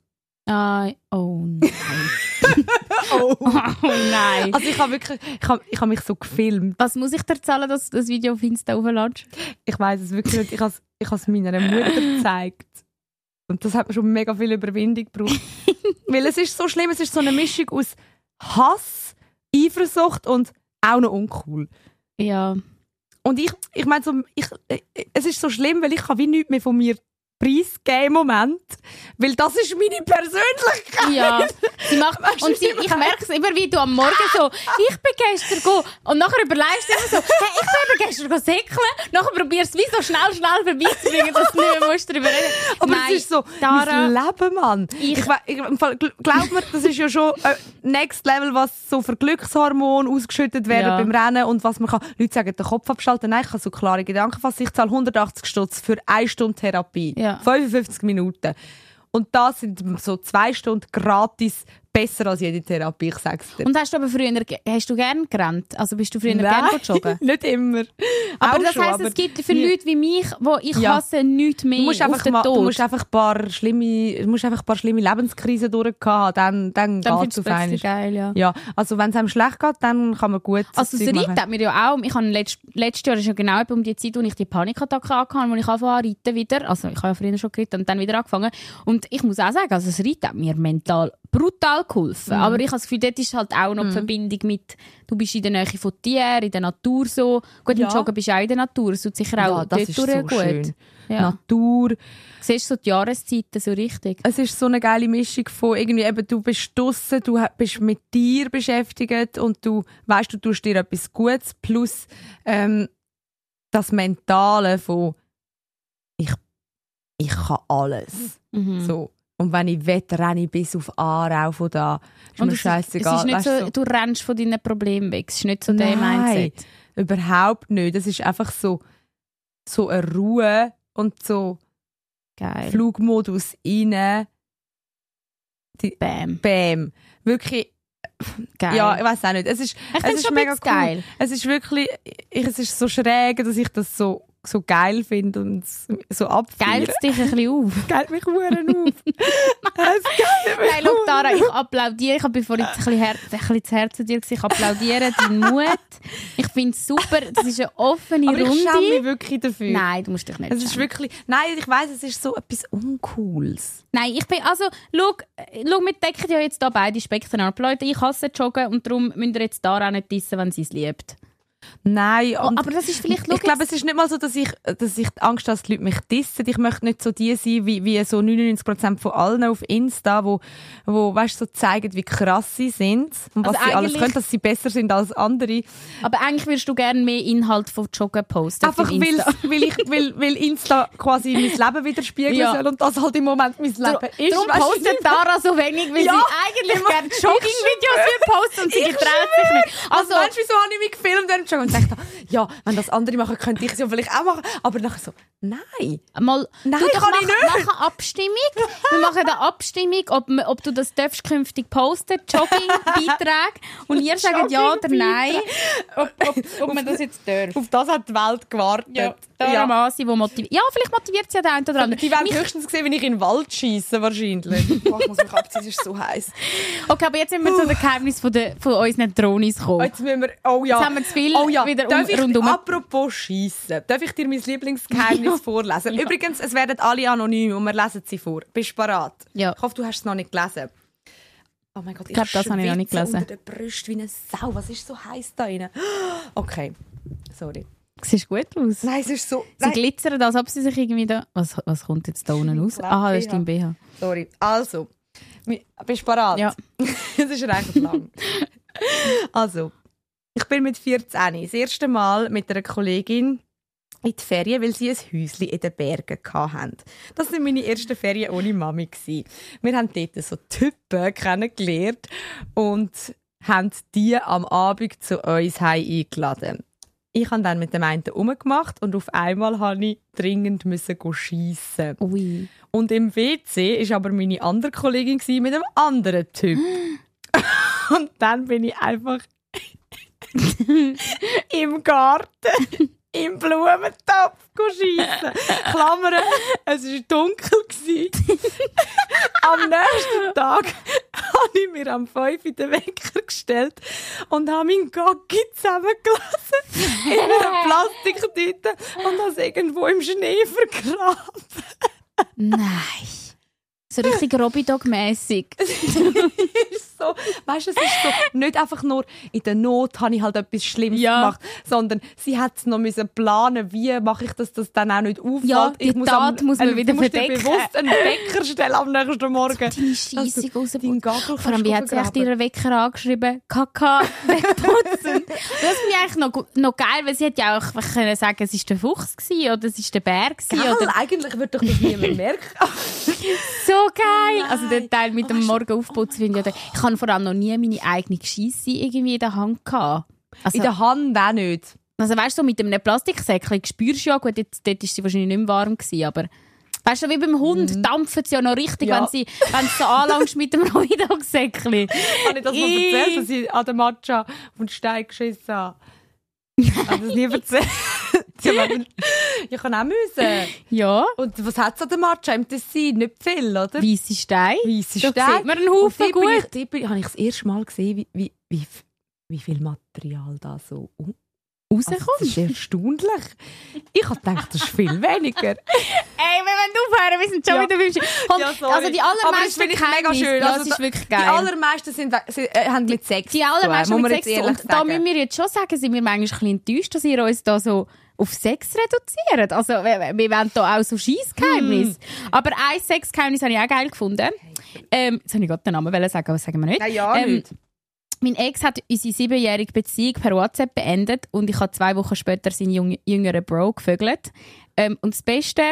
Ah, oh nein. [LAUGHS] Oh. [LAUGHS] oh nein. Also ich habe wirklich, ich habe ich hab mich so gefilmt. Was muss ich dir zahlen, dass du das Video auf Insta hochladest? Ich weiß es wirklich nicht. Ich habe es ich meiner Mutter gezeigt. Und das hat mir schon mega viel Überwindung gebraucht. [LAUGHS] Weil es ist so schlimm, es ist so eine Mischung aus Hass, Eifersucht und auch noch uncool. Ja. Und ich, ich meine, so, ich, äh, es ist so schlimm, weil ich kann wie nichts mehr von mir preisgeben im Moment. Weil das ist meine Persönlichkeit. Ja, sie macht, [LAUGHS] und was sie, ich merke es immer, wie du am Morgen so, ich bin gestern go, und nachher überlegst du immer so, [LAUGHS] hey, ich bin gestern go säckeln, nachher probierst du es wie so schnell, schnell vorbeizubringen, dass du nicht mehr musst darüber reden Aber Nein, es ist so, Dara, mein Leben, Mann. Ich- Ich, ich, glaub mir, das ist ja schon äh, next level, was so für Glückshormone ausgeschüttet werden Ja. beim Rennen und was man kann. Leute sagen, den Kopf abschalten. Nein, ich habe so klare Gedanken fassen. Ich zahle 180 Stutz für eine Stunde Therapie. Ja. 55 Minuten. Und das sind so zwei Stunden gratis besser als jede Therapie, ich sag's dir. und hast du aber früher, hast du gern gerannt? Also bist du früher Nein, gern joggen? [LAUGHS] nicht immer. Aber Auch das schon, heisst, es gibt für. Leute wie mich, wo ich Ja. hasse nichts mehr Du musst, einfach den mal, du musst einfach ein paar schlimme, musst einfach ein paar schlimme Lebenskrisen durchgehabt haben, dann, dann, dann geht's auf einmal. geil, ja. Ja, also wenn es einem schlecht geht, dann kann man gut Also das Reiten hat mir ja auch, ich habe letzt, letztes Jahr, das ist ja genau um die Zeit, wo ich die Panikattacke hatte, wo ich angefangen habe reiten wieder, also ich habe ja früher schon geritten und dann wieder angefangen und ich muss auch sagen, also das Reiten hat mir mental brutal geholfen, Mhm. aber ich habe das Gefühl, dort ist halt auch noch die Verbindung mit, du bist in der Nähe von Tieren, in der Natur so, gut, Ja. im Joggen bist du auch in der Natur, es tut sicher auch ja, das dort ist so gut. schön. Ja. Natur. Siehst du so die Jahreszeiten so richtig? Es ist so eine geile Mischung von irgendwie eben, du bist draussen, du bist mit dir beschäftigt und du weißt, du tust dir etwas Gutes plus ähm, das Mentale von ich, ich kann alles. Mhm. So. Und wenn ich will, renne ich bis auf Aarau von da. Ist mir es, ist- scheißegal. ist nicht Weißt so, du, rennst von deinen Problemen weg, es ist nicht so Nein. Mindset. Überhaupt nicht. Das ist einfach so, so eine Ruhe und so Geil. Flugmodus rein. Die, Bam. Bam. Wirklich, Geil. ja, ich weiß auch nicht. Es ist, ich es ist schon mega mega geil. Es ist wirklich, ich, es ist so schräg, dass ich das so, so geil finde und so abfeiere. Geilt dich ein bisschen auf. [LAUGHS] Geilt mich huren auf. [LAUGHS] Nein, schau, Tara, ich applaudiere. Ich habe bevor ich ein bisschen, her ein bisschen zu Herzen dir gesagt, ich applaudiere deinen Mut. Ich finde es super. Das ist eine offene Aber ich schäme Runde. mich wirklich dafür. Nein, du musst dich nicht Es ist wirklich, nein, ich weiß, es ist so etwas Uncooles. Nein, ich bin, also, schau, schau, wir decken ja jetzt da beide Spektren ab. Leute, ich hasse Joggen und darum müsst ihr jetzt Tara auch nicht dissen, wenn sie es liebt. Nein, Oh, aber das ist vielleicht, ich glaube, es ist nicht mal so, dass ich, dass ich Angst habe, dass die Leute mich dissen. Ich möchte nicht so die sein, wie, wie so 99% von allen auf Insta, wo, wo weißt, so zeigen, wie krass sie sind und was Also sie alles können, dass sie besser sind als andere. aber eigentlich würdest du gerne mehr Inhalt von Joggen posten. Einfach weil, Insta. weil, ich, weil, weil Insta quasi mein Leben widerspiegeln Ja. soll und das halt im Moment mein Leben Darum ist. darum postet? Tara so wenig, weil Ja, sie eigentlich gerne Jogging-Videos [LAUGHS] posten und sie Ich getraut sich nicht. Also, Also, weißt du, wieso habe ich mich gefilmt während dem Joggen und dachte, ja, wenn das andere machen, könnte ich es ja vielleicht auch machen. Aber nachher so, nein. Mal, Nein, du doch kann mach, ich nicht. mach eine Abstimmung. Wir machen eine Abstimmung, ob, ob du das darfst künftig posten, Jogging-Beiträge. Und ihr sagt ja oder nein, ob, ob, ob man das jetzt darf. Auf das hat die Welt gewartet. Ja, Tara Masi, wo motiviert. Ja, vielleicht motiviert sie ja den einen oder anderen. Die werden Mich- höchstens gesehen, wenn ich in den Wald schieße, wahrscheinlich. [LAUGHS] Boah, ich muss mich abziehen, es ist so heiß. Okay, aber jetzt sind wir zu den Geheimnissen von, der, von unseren Drohnis gekommen. Jetzt müssen wir, oh ja. Jetzt haben wir zu viel Oh ja, wieder um, ich, rundum. apropos Schiessen, darf ich dir mein Lieblingsgeheimnis vorlesen? Übrigens, es werden alle anonym und wir lesen sie vor. Bist du bereit? Ja. Ich hoffe, du hast es noch nicht gelesen. Oh mein Gott, ich, glaub, das habe ich noch nicht gelesen. unter der Brust wie eine Sau. Was ist so heiß da drin? Okay, sorry. Sieht gut aus. Nein, es ist so... Sie Nein, glitzern, als ob sie sich irgendwie da... Was, was kommt jetzt da unten raus? Aha, das ist dein BH. sorry. Also, bist du bereit? Ja. [LAUGHS] Es ist recht lang. [LAUGHS] also, ich bin mit 14 das erste Mal mit einer Kollegin in die Ferien, weil sie ein Häuschen in den Bergen hatten. Das waren meine ersten Ferien ohne Mami. Wir haben dort so Typen kennengelernt und haben die am Abend zu uns heim eingeladen. Ich habe dann mit dem einen umgemacht und auf einmal musste ich dringend müssen schiessen. Ui. Und im WC ist aber meine andere Kollegin mit einem anderen Typ. [GASPS] Und dann bin ich einfach [LAUGHS] im Garten [LAUGHS] im Blumentopf schiessen. Klammern, es war dunkel. [LAUGHS] am nächsten Tag habe ich mir am 5 in den Wecker gestellt und habe meinen Gocki zusammengelassen in einer Plastiktüte und habe es irgendwo im Schnee vergraben. Nein. So richtig Robidog-mässig. Ist so, weißt du, es ist so, [LAUGHS] nicht einfach nur in der Not habe ich halt etwas Schlimmes Ja. gemacht, sondern sie hat es noch müssen planen, wie mache ich das, dass das dann auch nicht auffällt. Ja, die ich muss Tat muss man äh, wieder du verdecken. bewusst einen Wecker stellen am nächsten Morgen. Deine Dass du rausputzen. Vor allem, wie hat sie echt ihren Wecker angeschrieben? Kaka, [LAUGHS] wegputzen. Das finde ich eigentlich noch, noch geil, weil sie hätte ja auch können sagen es war der Fuchs gewesen, oder es war der Bär gewesen, Gell, oder eigentlich wird doch das niemand [LAUGHS] merken. so geil. Also der Teil mit dem Morgen aufputzen finde ich. Ich habe vor allem noch nie meine eigene Scheisse irgendwie in der Hand gehabt. Also, In der Hand auch nicht. also weißt du, so mit einem Plastiksäckchen spürst du ja, gut, jetzt, dort war sie wahrscheinlich nicht mehr warm gewesen, aber... Weißt du, wie beim Hund dampfen sie ja noch richtig, Mhm. Ja. wenn sie wenn sie so anlangst mit dem [LAUGHS] Rohidock-Säckchen. Habe ich das mal erzählt, dass ich an der Matcha auf den Stein geschissen habe? Habe ich das nie [LAUGHS] erzählt? [LAUGHS] [LAUGHS] Ich kann auch müssen. Ja, Und was hat es an der Matcha im Tessin? Nicht viel, oder? weisse Steine. Weisse Da Steine. sieht man einen Haufen gut. Ich, die bin, habe ich das erste Mal gesehen, wie, wie, wie, wie viel Material da so um. Also, Rauskommt. das ist erstaunlich. Ich habe gedacht, das ist viel weniger. [LAUGHS] Ey, wir wollen aufhören, wir sind schon Ja. wieder beim Ja, sorry. Also die das allermeisten finde ich mega schön. Ja, Also es ist wirklich Die geil. allermeisten sind, sind, äh, haben mit Sex Die allermeisten man mit jetzt Sex. ehrlich Und da müssen wir jetzt schon sagen, sind wir manchmal ein bisschen enttäuscht, dass ihr uns da so auf Sex reduziert. Also wir, wir wollen da auch so Scheissgeheimnis. Hm. Aber ein Sexgeheimnis habe ich auch geil gefunden. Ähm, jetzt habe ich gerade den Namen sagen, aber das sagen wir nicht. Nein, ja, Ähm, nicht. Mein Ex hat unsere siebenjährige Beziehung per WhatsApp beendet und ich habe zwei Wochen später seinen jüngeren Bro gevögelt. Ähm, und das Beste,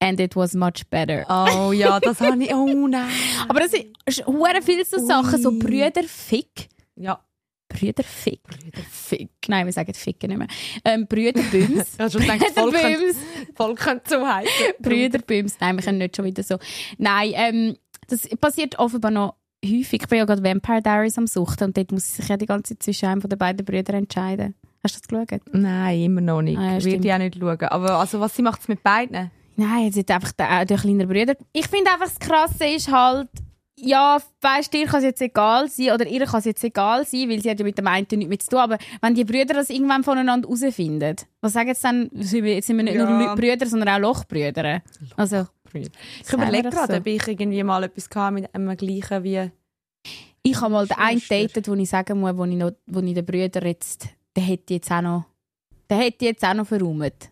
and it was much better. Oh ja, das habe ich. Oh nein. [LAUGHS] Aber es ist hure viel so Sachen, so Ui. Brüderfick. Ja. Brüderfick. Brüderfick. Nein, wir sagen Ficken nicht mehr. Ähm, Brüderbüms. [LAUGHS] Schon gedacht, könnte, Brüderbüms. voll könnte so heißen. Brüderbüms. Nein, wir können nicht schon wieder so. Nein, ähm, das passiert offenbar noch häufig. Ich bin ja gerade Vampire Diaries am Suchten und dort muss sich ja die ganze Zeit zwischen einem von den beiden Brüdern entscheiden. Hast du das geschaut? Nein, immer noch nicht. Ah, ja, Würde ich auch nicht schauen. Aber also, was sie macht es mit beiden? Nein, jetzt hat einfach der, äh, der kleine Bruder. Ich finde einfach, das Krasse ist halt, ja, weißt dir kann es jetzt egal sein, oder ihr kann es jetzt egal sein, weil sie hat ja mit dem einen nichts mehr zu tun, aber wenn die Brüder das irgendwann voneinander herausfinden, was sagen sie dann? Jetzt sind wir nicht Ja. nur Brüder, sondern auch Lochbrüder. Also, Ich Sagen überlege gerade, so? ob ich irgendwie mal etwas hatte mit einem gleichen wie... ich habe mal den einen datet, wo ich sagen muss, wo ich, noch, wo ich den Brüder jetzt, der hätte jetzt auch noch, der hätte jetzt auch noch verräumt.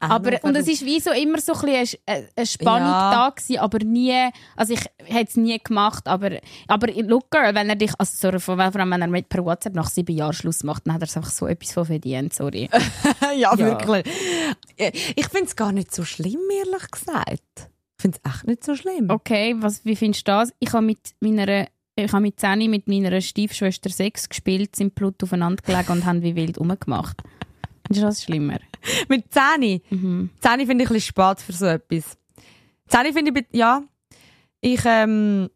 Aber, und es ist wie so immer so ein bisschen eine, eine- eine Spannung Ja. da gewesen, aber nie, also ich hätte es nie gemacht, aber, aber look girl, wenn er dich, also sorry, vor allem wenn er mit per WhatsApp nach sieben Jahren Schluss macht, dann hat er es einfach so etwas von verdient, sorry. [LAUGHS] ja, Ja. wirklich. Ich finde es gar nicht so schlimm, ehrlich gesagt. Ich finde es echt nicht so schlimm. Okay, was, wie findest du das? Ich habe mit meiner, ich habe mit Zeni mit meiner Stiefschwester Sex gespielt, sind Blut aufeinander gelegen und haben wie wild rumgemacht. Findest du das schlimmer? [LAUGHS] Mit Zähne. Mhm. Zähne finde ich ein bisschen spät für so etwas. Zähne finde ich, ja. Ich, ähm,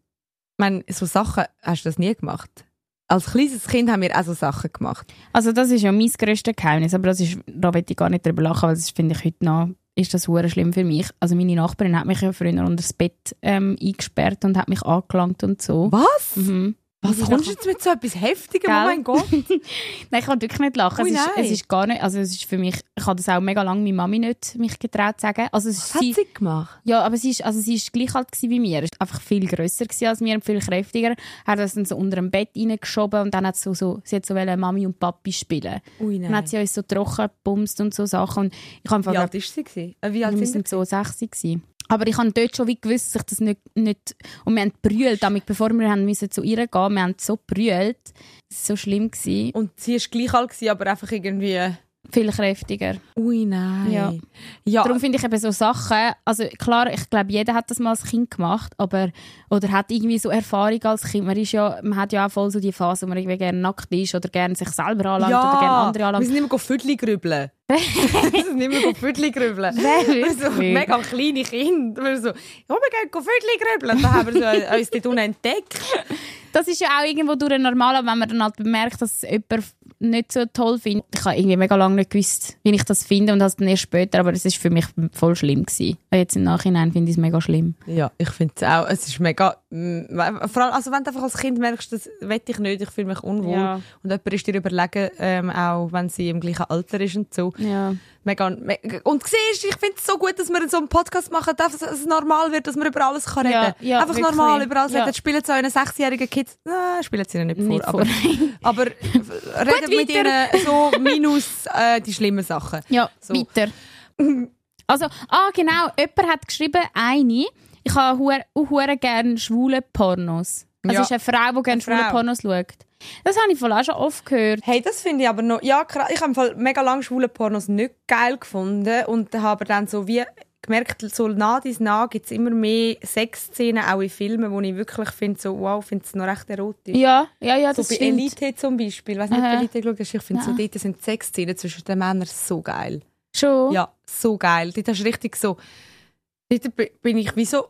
meine, so Sachen hast du das nie gemacht. Als kleines Kind haben wir auch so Sachen gemacht. Also das ist ja mein grösstes Geheimnis, aber das ist, da will ich gar nicht drüber lachen, weil das finde ich heute noch, ist das hure schlimm für mich. Also meine Nachbarin hat mich ja früher unter das Bett ähm, eingesperrt und hat mich angelangt und so. Was? Mhm. Was kommst du jetzt mit so etwas Heftigem? Gell? Oh mein Gott. [LAUGHS] Nein, ich kann wirklich nicht lachen. Ui, es, ist, es ist gar nicht, also es ist für mich, ich habe das auch mega lange meine Mami nicht mich getraut zu sagen. Also es ist hat sie, sie gemacht? ja, aber sie ist, also sie ist gleich alt wie mir. Ist einfach viel grösser als mir und viel kräftiger. Hat das dann so unter dem Bett reingeschoben und dann hat sie so, so, sie hat so wollen Mami und Papi spielen. Ui, Dann hat sie uns so trocken gebumst und so Sachen. Und ich habe einfach Wie alt ist sie? Äh, Wie alt wir sind so 60 gewesen. Aber ich habe dort schon wie gewusst, dass ich das nicht, nicht und wir haben brüllt, damit, bevor wir haben müssen zu ihr gehen, wir haben so brüllt. Es war so schlimm gewesen. Und sie war gleich alt, aber einfach irgendwie... Viel kräftiger. Ui, nein. Ja. ja. Darum finde ich eben so Sachen, also klar, ich glaube, jeder hat das mal als Kind gemacht, aber, oder hat irgendwie so Erfahrung als Kind. Man, ist ja, man hat ja auch voll so die Phase, wo man irgendwie gerne nackt ist oder gerne sich selber anlangt ja. oder gerne andere Wir anlangt. sind nicht mehr Viertel grübeln. wir sind nicht mehr Viertel grübeln. [LAUGHS] Wer so mega kleine Kinder. Wir so, ja, wir gehen Viertel grübeln. Dann haben wir so uns dort unten entdeckt. Das ist ja auch irgendwo durch normal, wenn man dann halt bemerkt, dass jemand nicht so toll findet. Ich habe irgendwie mega lange nicht gewusst, wie ich das finde und das dann erst später, aber es ist für mich voll schlimm gewesen. Und Jetzt im Nachhinein finde ich es mega schlimm. Ja, ich finde es auch. Es ist mega. mm, Vor allem, also wenn du einfach als Kind merkst, das will ich nicht, ich fühle mich unwohl. Ja. Und jemand ist dir überlegen, ähm, auch wenn sie im gleichen Alter ist und so. Ja. Mega, me und siehst, ich finde es so gut, dass wir so einen Podcast machen, dass es normal wird, dass man über alles kann reden Ja, kann. ja, Einfach wirklich. normal über alles Ja. reden. Spielen zu euren sechsjährigen Kids, nein, spielen sie ihnen nicht vor. Nicht aber, aber [LAUGHS] redet mit ihnen so minus äh, die schlimmen Sachen. Ja, So. weiter. Also, ah, genau, jemand hat geschrieben, eine, ich habe auch gerne schwule Pornos. Also, Ja. es ist eine Frau, die gerne schwule. Pornos schaut. Das habe ich voll auch schon oft gehört. Hey, das finde ich aber noch, ja, krass. ich habe mega lange schwule Pornos nicht geil gefunden und habe dann so wie gemerkt, so nah dies nah gibt es immer mehr Sexszenen, auch in Filmen, wo ich wirklich finde, so, wow, finde es noch recht erotisch. Ja, ja, ja, so das bei stimmt. Elite zum Beispiel. Weißt nicht, Aha. Elite geschaut hast? Ich finde, so dort sind Sexszenen zwischen den Männern so geil. Schon? Ja, so geil. Dort hast du richtig so. Dort bin ich wie so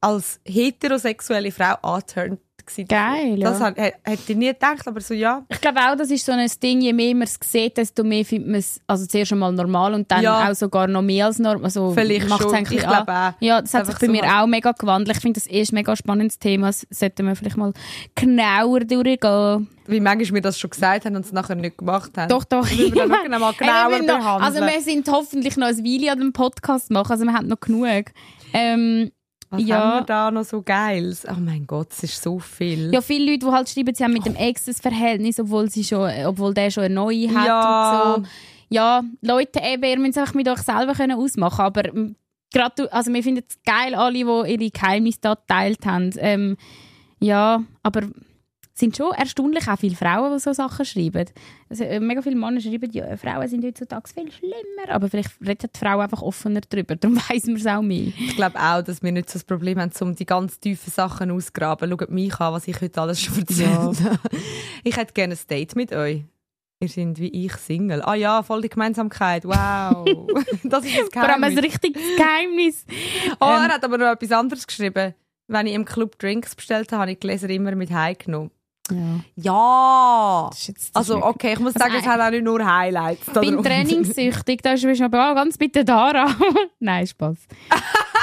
als heterosexuelle Frau angeturnt. Gewesen. Geil, Das ja. hat- hä- hätte ich nie gedacht, aber so ja. Ich glaube auch, das ist so ein Ding, je mehr man es sieht, desto mehr findet man es also zuerst einmal normal und dann Ja. auch sogar noch mehr als normal. Also Vielleicht macht's schon. eigentlich Ich glaube auch. Ja, das hat sich bei so mir halt. auch mega gewandelt. Ich finde, das ist ein mega spannendes Thema. Das sollten wir vielleicht mal genauer durchgehen. Wie manchmal wir das schon gesagt haben und es nachher nicht gemacht haben. Doch, doch. Wir [LAUGHS] dann noch mal Hey, genauer wir noch-. Also wir sind hoffentlich noch ein Weile an dem Podcast machen, also wir haben noch genug. Ähm, Was ja. haben wir da noch so Geiles? Oh mein Gott, es ist so viel. ja, viele Leute, die halt schreiben, sie haben mit dem Ex ein Verhältnis, obwohl, sie schon, obwohl der schon eine neue hat Ja. und so. Ja, Leute, eben, ihr müsst es mit euch selber können ausmachen aber ähm, gerade, du- also wir finden es geil, alle, die ihre Geheimnisse da geteilt haben. Ähm, ja, aber sind schon erstaunlich auch viele Frauen, die so Sachen schreiben. Also, äh, mega viele Männer schreiben, ja, Frauen sind heutzutage viel schlimmer, aber vielleicht redet die Frau einfach offener darüber, darum [LAUGHS] weiss man es auch mehr. Ich glaube auch, dass wir nicht so das Problem haben, um die ganz tiefen Sachen auszugraben. Schaut mich an, was ich heute alles schon erzählt habe. [LAUGHS] Ich hätte gerne ein Date mit euch. Ihr seid wie ich Single. Ah ja, voll die Gemeinsamkeit. Wow. [LAUGHS] das ist das Vor allem ein Geheimnis. richtiges Geheimnis. Oh, er hat aber noch etwas anderes geschrieben. Wenn ich im Club Drinks bestellt habe, habe ich die Gläser immer mit heimgenommen. Ja. Ja! Das ist jetzt, das Also okay, ich muss Also, sagen, es äh, hat auch nicht nur Highlights. Ich bin trainingssüchtig, da ist mir schon aber auch ganz bitte Dara. [LAUGHS] Nein, Spaß.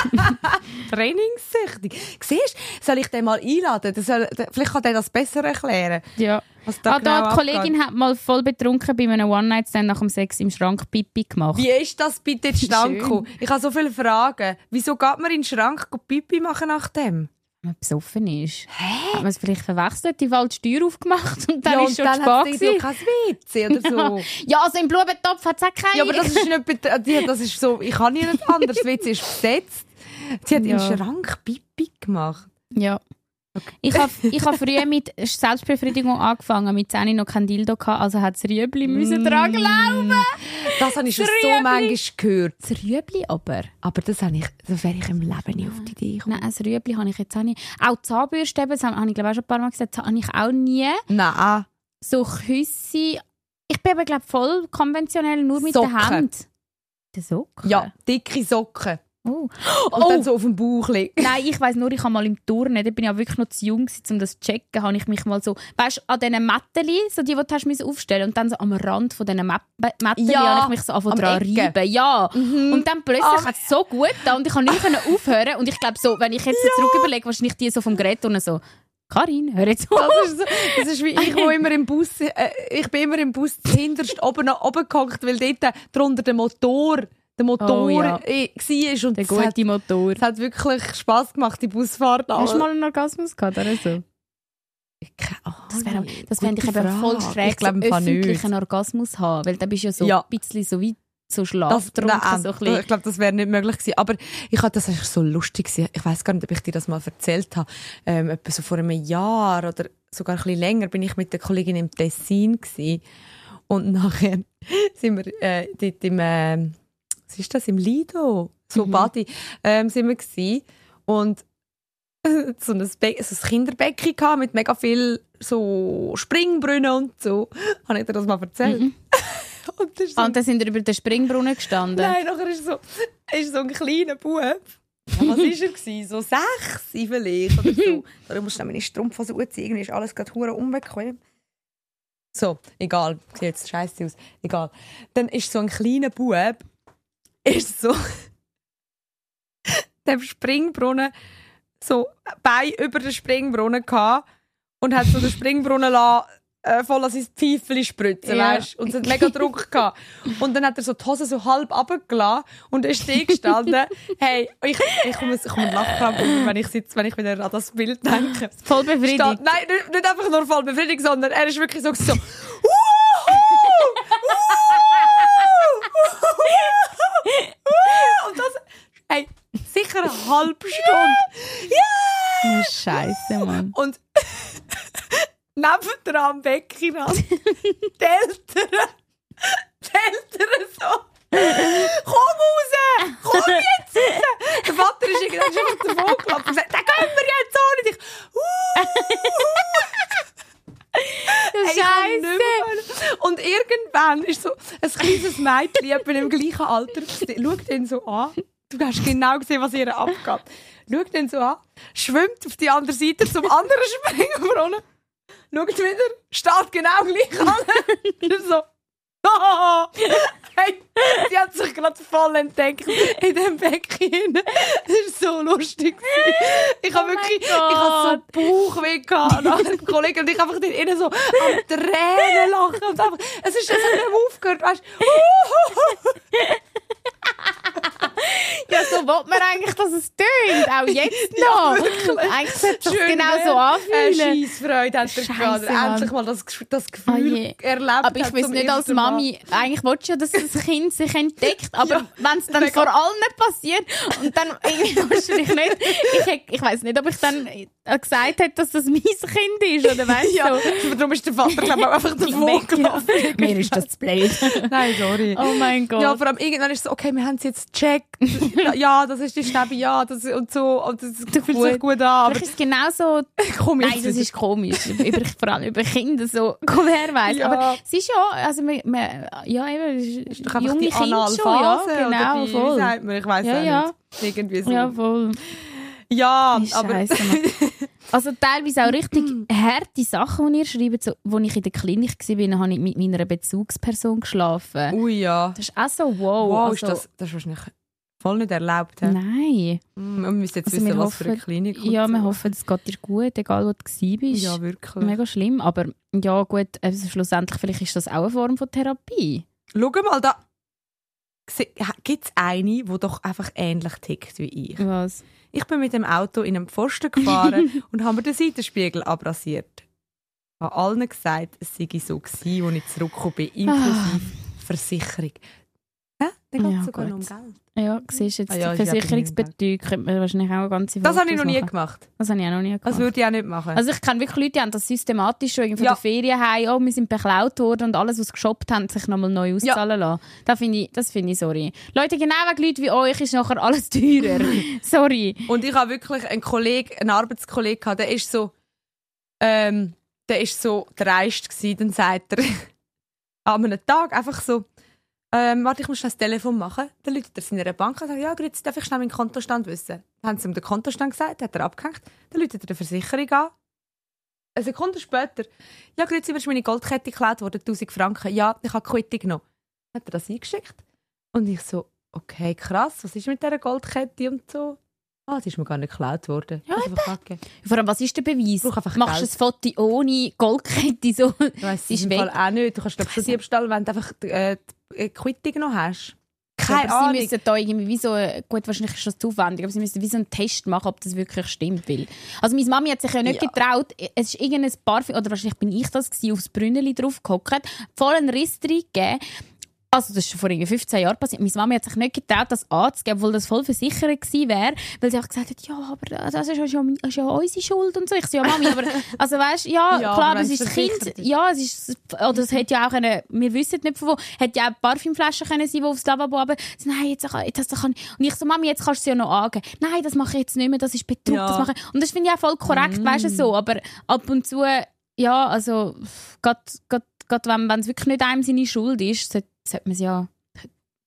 [LAUGHS] Trainingssüchtig. Siehst du, soll ich den mal einladen? Das soll, vielleicht kann der das besser erklären. Ja. Was da Ah, da genau die Kollegin abgeht. hat mal voll betrunken bei einem One-Night-Stand nach dem Sex im Schrank Pipi gemacht. Wie ist das bitte [LAUGHS] zustande gekommen? Ich habe so viele Fragen. Wieso geht man in den Schrank Pipi machen nach dem? Wenn man besoffen ist. Hä? Hat man es vielleicht verwechselt, die falsche Tür aufgemacht und dann ja, ist schon dann spät sie gewesen. kein WC oder [LAUGHS] so. Ja, also im Blumentopf hat es auch keine. ja, aber das ist nicht, das ist so, ich kann nicht anders. [LAUGHS] WC ist besetzt. Sie hat Ja. den Schrank Pipi gemacht. Ja. Ich habe ich hab früher mit Selbstbefriedigung angefangen, mit 10 noch kein Dildo gehabt, also hat das Rüebli müssen dran glauben. Das habe ich schon so manchmal gehört. Das Rüebli aber? Aber das, habe ich, das wäre ich im Leben nie auf die Idee gekommen. Nein, das Rüebli habe ich jetzt auch nicht. Auch Zahnbürste, eben, das habe ich glaube auch schon ein paar Mal gesagt, habe ich auch nie. Nein. So Küsse. Ich bin aber glaube voll konventionell, nur mit Socken. der Hand. Die Socken? Ja, dicke Socken. Oh. Und Oh. dann so auf dem Bauch liegen. [LAUGHS] Nein, ich weiß nur, ich habe mal im Turnen, da bin ich ja wirklich noch zu jung, um das zu checken, habe ich mich mal so, weißt du, an diesen Mätteli, so die, die du hast aufstellen und dann so am Rand von diesen Mätteli Ja, habe ich mich so am dran reiben. Ja. Und dann plötzlich Ah. hat es so gut da und ich konnte nicht aufhören und ich glaube so, wenn ich jetzt so zurück überlege, wahrscheinlich die so vom Gerät unten so, Karin, hör jetzt auf. Das ist, so, das ist wie ich, wo immer im Bus, äh, ich bin immer im Bus hinterst oben nach oben gehockt, weil dort drunter der Motor, der Motor Oh, ja. äh, war und Der es hat, gute Motor. es hat wirklich Spass gemacht, die Busfahrt. Hast du mal einen Orgasmus gehabt oder so? Das, wär, das fände ich Gute eben voll schräg, Ich glaube so im Fall öffentlich nicht. Orgasmus haben, weil dann bist du ja so Ja. ein bisschen so wie so schlaftrunken. nein, so ein bisschen. ich glaube, das wäre nicht möglich gewesen. Aber ich hatte das eigentlich so lustig gewesen. Ich weiß gar nicht, ob ich dir das mal erzählt habe. Ähm, etwa so vor einem Jahr oder sogar ein bisschen länger bin ich mit der Kollegin im Tessin gewesen. Und [LAUGHS] nachher sind wir äh, dort im, äh, was ist das, im Lido, so Mhm. Badi, ähm, sind wir gewesen. Und [LAUGHS] so ein, Be so ein Kinderbecken gehabt mit mega viel so Springbrunnen und so. [LAUGHS] Habe ich dir das mal erzählt? Mhm. [LAUGHS] Und so Ah, Und dann sind wir über den Springbrunnen gestanden. Nein, nachher ist so, ist so ein kleiner Bub. Was war er? Gewesen? So sechs vielleicht oder so. Darum musst du dann meine Strumpfhose anziehen. Irgendwie ist alles gerade hure unbequem. So, egal. Sieht jetzt scheiße aus. Egal. Dann ist so ein kleiner Bub, ist so [LAUGHS] dem Springbrunnen so Bein über den Springbrunnen gehabt und hat so den Springbrunnen lassen, äh, voll an sein Pfeifchen spritzen, Ja. weißt? Und es hat mega Druck gehabt. Und dann hat er so die Hose so halb runtergelassen und ist stehen gestanden. [LAUGHS] hey, ich, ich komme, ich Lachkrampf, über, wenn ich sitze, wenn ich wieder an das Bild denke. Voll befriedigt. Steht, nein, nicht, nicht einfach nur voll befriedigt, sondern er ist wirklich so, so [LAUGHS] das, hey, sicher eine halbe Stunde. Oh, Scheiße, Mann. Und [LAUGHS] nebendran am Beckenrand die Eltern, die Eltern so, komm raus, komm jetzt raus. Der Vater ist irgendwann schon einfach davon gelaufen und gesagt, den können wir jetzt auch nicht. Ich, Hey, mehr. Und irgendwann ist so ein kleines Mädchen etwa im gleichen Alter, schaut ihn so an. Du hast genau gesehen, was ihr abgeht. Schaut ihn so an, schwimmt auf die andere Seite zum anderen Springbrunnen, schaut wieder, steht genau gleich an. [LAUGHS] So, [LAUGHS] hey, sie hat sich gerade voll entdeckt in dem Becken. Das war so lustig. Ich habe wirklich, ich habe so Bauchweh gehabt nach dem Kollegen und ich einfach dort innen so am Tränen lachen und einfach, es ist, es hat nicht aufgehört, weißt Ja, so will man eigentlich, dass es tönt. Auch jetzt [LAUGHS] noch. eigentlich sollte es genau so Äh, anfühlen. Scheissfreude hat er Scheisse. Er Mann. Endlich mal das, das Oh Gefühl je. erlebt Aber ich weiß nicht als. Mami, eigentlich willst du ja, dass das Kind sich entdeckt, [LAUGHS] aber Ja, wenn es dann mega. vor allen passiert und dann [LAUGHS] irgendwie wahrscheinlich nicht, ich, ich weiß nicht, ob ich dann gesagt hätte, dass das mein Kind ist, oder weißt [LAUGHS] du? Ja, so. darum ist der Vater, glaube ich, einfach [LAUGHS] davon gelaufen. Mir ist das zu blöd. [LAUGHS] Nein, sorry. Oh mein Gott. Ja, vor allem irgendwann ist es so, okay, wir haben es jetzt gecheckt. ja, das ist die Schnäbe, ja, das und so. Und das fühlt sich gut an. Aber Vielleicht ist es genauso. jetzt Nein, das ist komisch. über, vor allem über Kinder so. Komm her, weiss. Ja. Aber es ist ja, also, man, man, ja, eben, es ist doch einfach junge die Kinder schon, ja, genau, die, voll. Wie sagt man? Ich weiß Ja, auch ja. nicht. Irgendwie so. Ja, voll. Ja, aber Scheisse. Also teilweise auch richtig harte Sachen, die ihr schreibt. So, als ich in der Klinik war, habe ich mit meiner Bezugsperson geschlafen. Ui, ja. Das ist auch so wow. Wow, also, ist das, das ist wahrscheinlich voll nicht erlaubt. hä? Nein. Mm, Wir müssen jetzt Also wissen, was für eine Klinik und Ja, wir so. hoffen, es geht dir gut, egal wo du bist. Ja, wirklich. Mega schlimm, aber ja gut, also schlussendlich vielleicht ist das auch eine Form von Therapie. Schau mal, da gibt es eine, die doch einfach ähnlich tickt wie ich. Was? Ich bin mit dem Auto in einen Pfosten gefahren [LAUGHS] und habe mir den Seitenspiegel abrasiert. Ich habe allen gesagt, es sei so gewesen, als ich zurückgekommen bin, inklusive Versicherung. Dann geht es Ja, sogar noch um. Geld. Ja, siehst du jetzt Ah ja, ja Versicherungsbetrug, könnte man wahrscheinlich auch eine ganze Das habe ich noch nie machen. gemacht. Das habe ich auch noch nie gemacht. Das würde ich auch nicht machen. also ich kenne wirklich Leute, die haben das systematisch schon irgendwie von Ja. der Ferien heim, oh, wir sind beklaut worden und alles, was sie geshoppt haben, sich nochmal neu auszahlen lassen. Das finde ich, das finde ich, sorry. Leute, genau wegen Leuten wie euch ist nachher alles [LAUGHS] teurer. [LAUGHS] sorry. Und ich habe wirklich einen Kollegen, einen Arbeitskollegen gehabt, der ist so, ähm, der ist so dreist gewesen, dann sagt er [LAUGHS] an einem Tag einfach so, ähm, warte, ich muss schnell das Telefon machen. Dann läutet er seiner Bank und sagt, ja, grüezi, darf ich schnell meinen Kontostand wissen? Dann haben sie ihm den Kontostand gesagt, hat er abgehängt. Dann läutet er der Versicherung an. Eine Sekunde später, ja, grüezi, mir ist meine Goldkette geklaut worden, 1000 Franken. Ja, ich habe Quittung genommen. Dann hat er das eingeschickt. Und ich so, okay, krass, was ist mit dieser Goldkette und so? Ah, das ist mir gar nicht geklaut worden. Ja, abgegeben. Vor allem, was ist der Beweis? einfach Machst du ein Foto ohne Goldkette so? Ich weiss Sie [LAUGHS] ist im Fall auch nicht. Du kannst glaube ich schon Diebstahl, wenn du einfach äh, die Quittung noch hast. Ja, Keine aber Ahnung. Sie müssen da irgendwie wie so, gut, wahrscheinlich ist das zu aufwendig, aber sie müssen wie so einen Test machen, ob das wirklich stimmt. Weil, also meine Mami hat sich ja nicht Ja. getraut, es ist irgendein Parfüm, oder wahrscheinlich bin ich das gewesen, aufs Brünneli drauf gehockt, voll einen Riss reingegeben. Also das ist schon vor irgendwie 15 Jahren passiert. Meine Mami hat sich nicht getraut, das anzugeben, obwohl das voll versichert gewesen wäre, weil sie auch gesagt hat, ja, aber das ist ja, schon, das ist ja unsere Schuld und so. Ich so, ja, Mami, aber, [LAUGHS] also weißt, ja, Ja, klar, aber es ist das Kind, ist. ja, es ist, oder es hätte ja auch eine, wir wissen nicht von wo, hätte ja auch Parfümflaschen können sein, die aufs Lavabo aber so, nein, jetzt, das kann und ich so, Mami, jetzt kannst du es ja noch angeben. Nein, das mache ich jetzt nicht mehr, das ist Betrug, Ja. das mache ich. Und das finde ich auch voll korrekt, weißt du, so, aber ab und zu, ja, also, gerade wenn wenn es wirklich nicht einem seine Schuld ist, sollte, sollte man es ja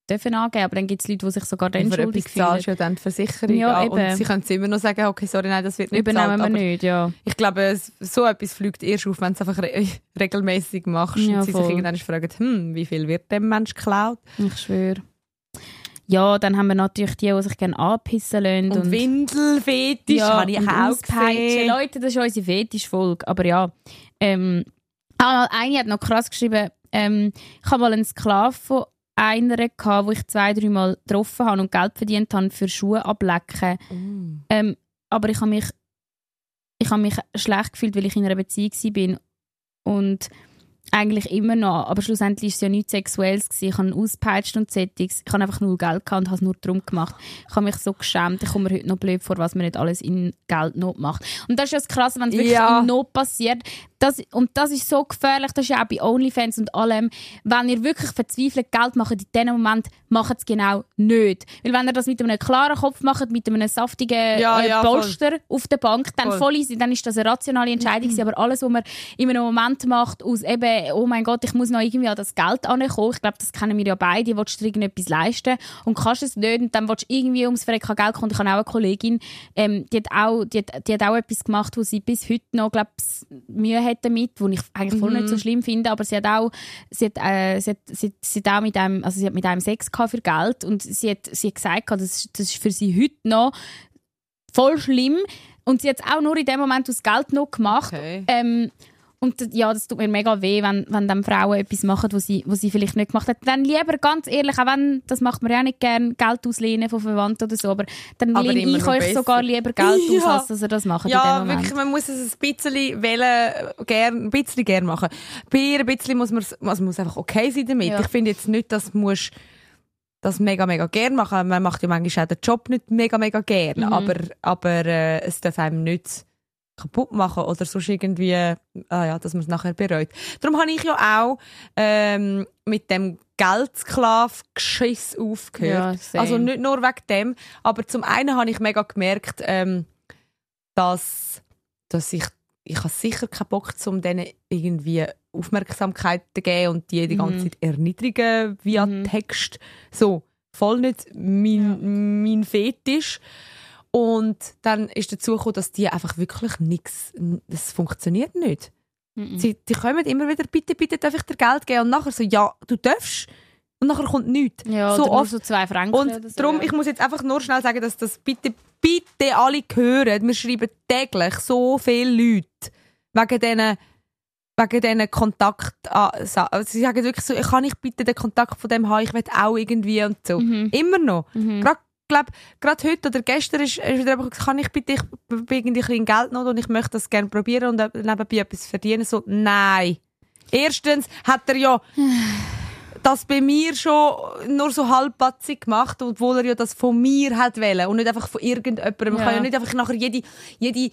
dürfen angeben, aber dann gibt es Leute, die sich sogar dann schuldig zahlst fühlen. du ja dann die Versicherung Ja, eben. Und sie können es immer noch sagen, okay, sorry, nein, das wird nicht Übernehmen bezahlt. wir nicht, ja. Ich glaube, so etwas fliegt erst auf, wenn du es einfach re [LAUGHS] regelmäßig machst Ja, und sie voll. sich irgendwann fragen, hm, wie viel wird dem Mensch geklaut? Ich schwöre. Ja, dann haben wir natürlich die, die sich gerne anpissen lassen. Und, Windelfetisch habe ich und auch gesehen. Leute, das ist unsere Fetischfolge. Aber ja, ähm, ah, eine hat noch krass geschrieben, ähm, ich habe mal einen Sklaven von einer gehabt, wo ich zwei, dreimal getroffen habe und Geld verdient habe für Schuhe ablecken. Mm. Ähm, aber ich habe mich, ich habe mich schlecht gefühlt, weil ich in einer Beziehung bin und eigentlich immer noch. Aber schlussendlich war es ja nichts Sexuelles. Gewesen. Ich habe ausgepeitscht und Settings. Ich habe einfach null Geld gehabt und habe es nur darum gemacht. Ich habe mich so geschämt. Ich komme mir heute noch blöd vor, was man nicht alles in Geldnot macht. Und das ist ja das Krasse, wenn es wirklich Ja. in Not passiert. Das, und das ist so gefährlich. Das ist ja auch bei OnlyFans und allem. Wenn ihr wirklich verzweifelt Geld macht, in diesem Moment macht es genau nicht. Weil wenn ihr das mit einem klaren Kopf macht, mit einem saftigen Ja, äh, ja, voll. Polster auf der Bank, dann, Voll. voll easy, dann ist das eine rationale Entscheidung. gewesen. Aber alles, was man in einem Moment macht, aus eben, oh mein Gott, ich muss noch irgendwie an das Geld ankommen. Ich glaube, das kennen wir ja beide. Willst du irgendetwas leisten und kannst es nicht und dann willst du irgendwie ums Verrecken Geld kommen. Ich habe auch eine Kollegin, ähm, die, hat auch, die, hat, die hat auch etwas gemacht, wo sie bis heute noch, glaub, Mühe hat damit, wo ich eigentlich voll nicht so schlimm finde, aber sie hat auch, sie hat, äh, sie hat, sie sie hat auch mit einem, also sie hat mit einem Sex gehabt für Geld und sie hat, sie hat gesagt, das, ist- das ist für sie heute noch voll schlimm und sie hat es auch nur in dem Moment aus Geld noch gemacht. Okay. Ähm, und ja, das tut mir mega weh, wenn, wenn dann Frauen etwas machen, was sie, was sie vielleicht nicht gemacht hat. Dann lieber ganz ehrlich, auch wenn, das macht man ja auch nicht gern, Geld auslehnen von Verwandten oder so, aber dann Aber lehne ich euch sogar lieber Geld [LAUGHS] Ja. aus, als dass ihr das macht Ja, wirklich, man muss es ein bisschen wählen, gern, ein bisschen gern machen. Bei ein bisschen muss man, also man muss einfach okay sein damit. Ja. Ich finde jetzt nicht, dass musst das mega, mega gern machen. Man macht ja manchmal auch den Job nicht mega, mega gern. Mhm. Aber, aber äh, es darf einem nicht kaputt machen oder sonst irgendwie, ah ja, dass man es nachher bereut. Darum habe ich ja auch ähm, mit dem Geldsklav-Geschiss aufgehört. Ja, also nicht nur wegen dem, aber zum einen habe ich mega gemerkt, ähm, dass, dass ich ich habe sicher keinen Bock, um denen irgendwie Aufmerksamkeit zu geben und die die ganze Mhm. Zeit erniedrigen via Mhm. Text. So, voll nicht mein, mein Fetisch. Und dann ist dazu gekommen, dass die einfach wirklich nichts, das funktioniert nicht. Sie, die kommen immer wieder, bitte, bitte, darf ich dir Geld geben? Und nachher so, ja, du darfst. Und nachher kommt nichts. ja, so oft. so zwei Franken Und so, darum, ja. ich muss jetzt einfach nur schnell sagen, dass das bitte, bitte alle hören. Wir schreiben täglich so viele Leute wegen diesen wegen diesen Kontakt Sie sagen wirklich so, kann ich bitte den Kontakt von dem haben, ich will auch irgendwie und so. Mhm. Immer noch. Mhm. Gerade glaub, gerade heute oder gestern ist, ist wieder einfach, gesagt, kann ich bitte, ich bin irgendwie ein bisschen Geldnot und ich möchte das gerne probieren und nebenbei etwas verdienen. So, nein. Erstens hat er ja [SIGHS] das bei mir schon nur so halbpatzig gemacht, obwohl er ja das von mir hat wollen und nicht einfach von irgendjemandem. Man Ja. kann ja nicht einfach nachher jede, jede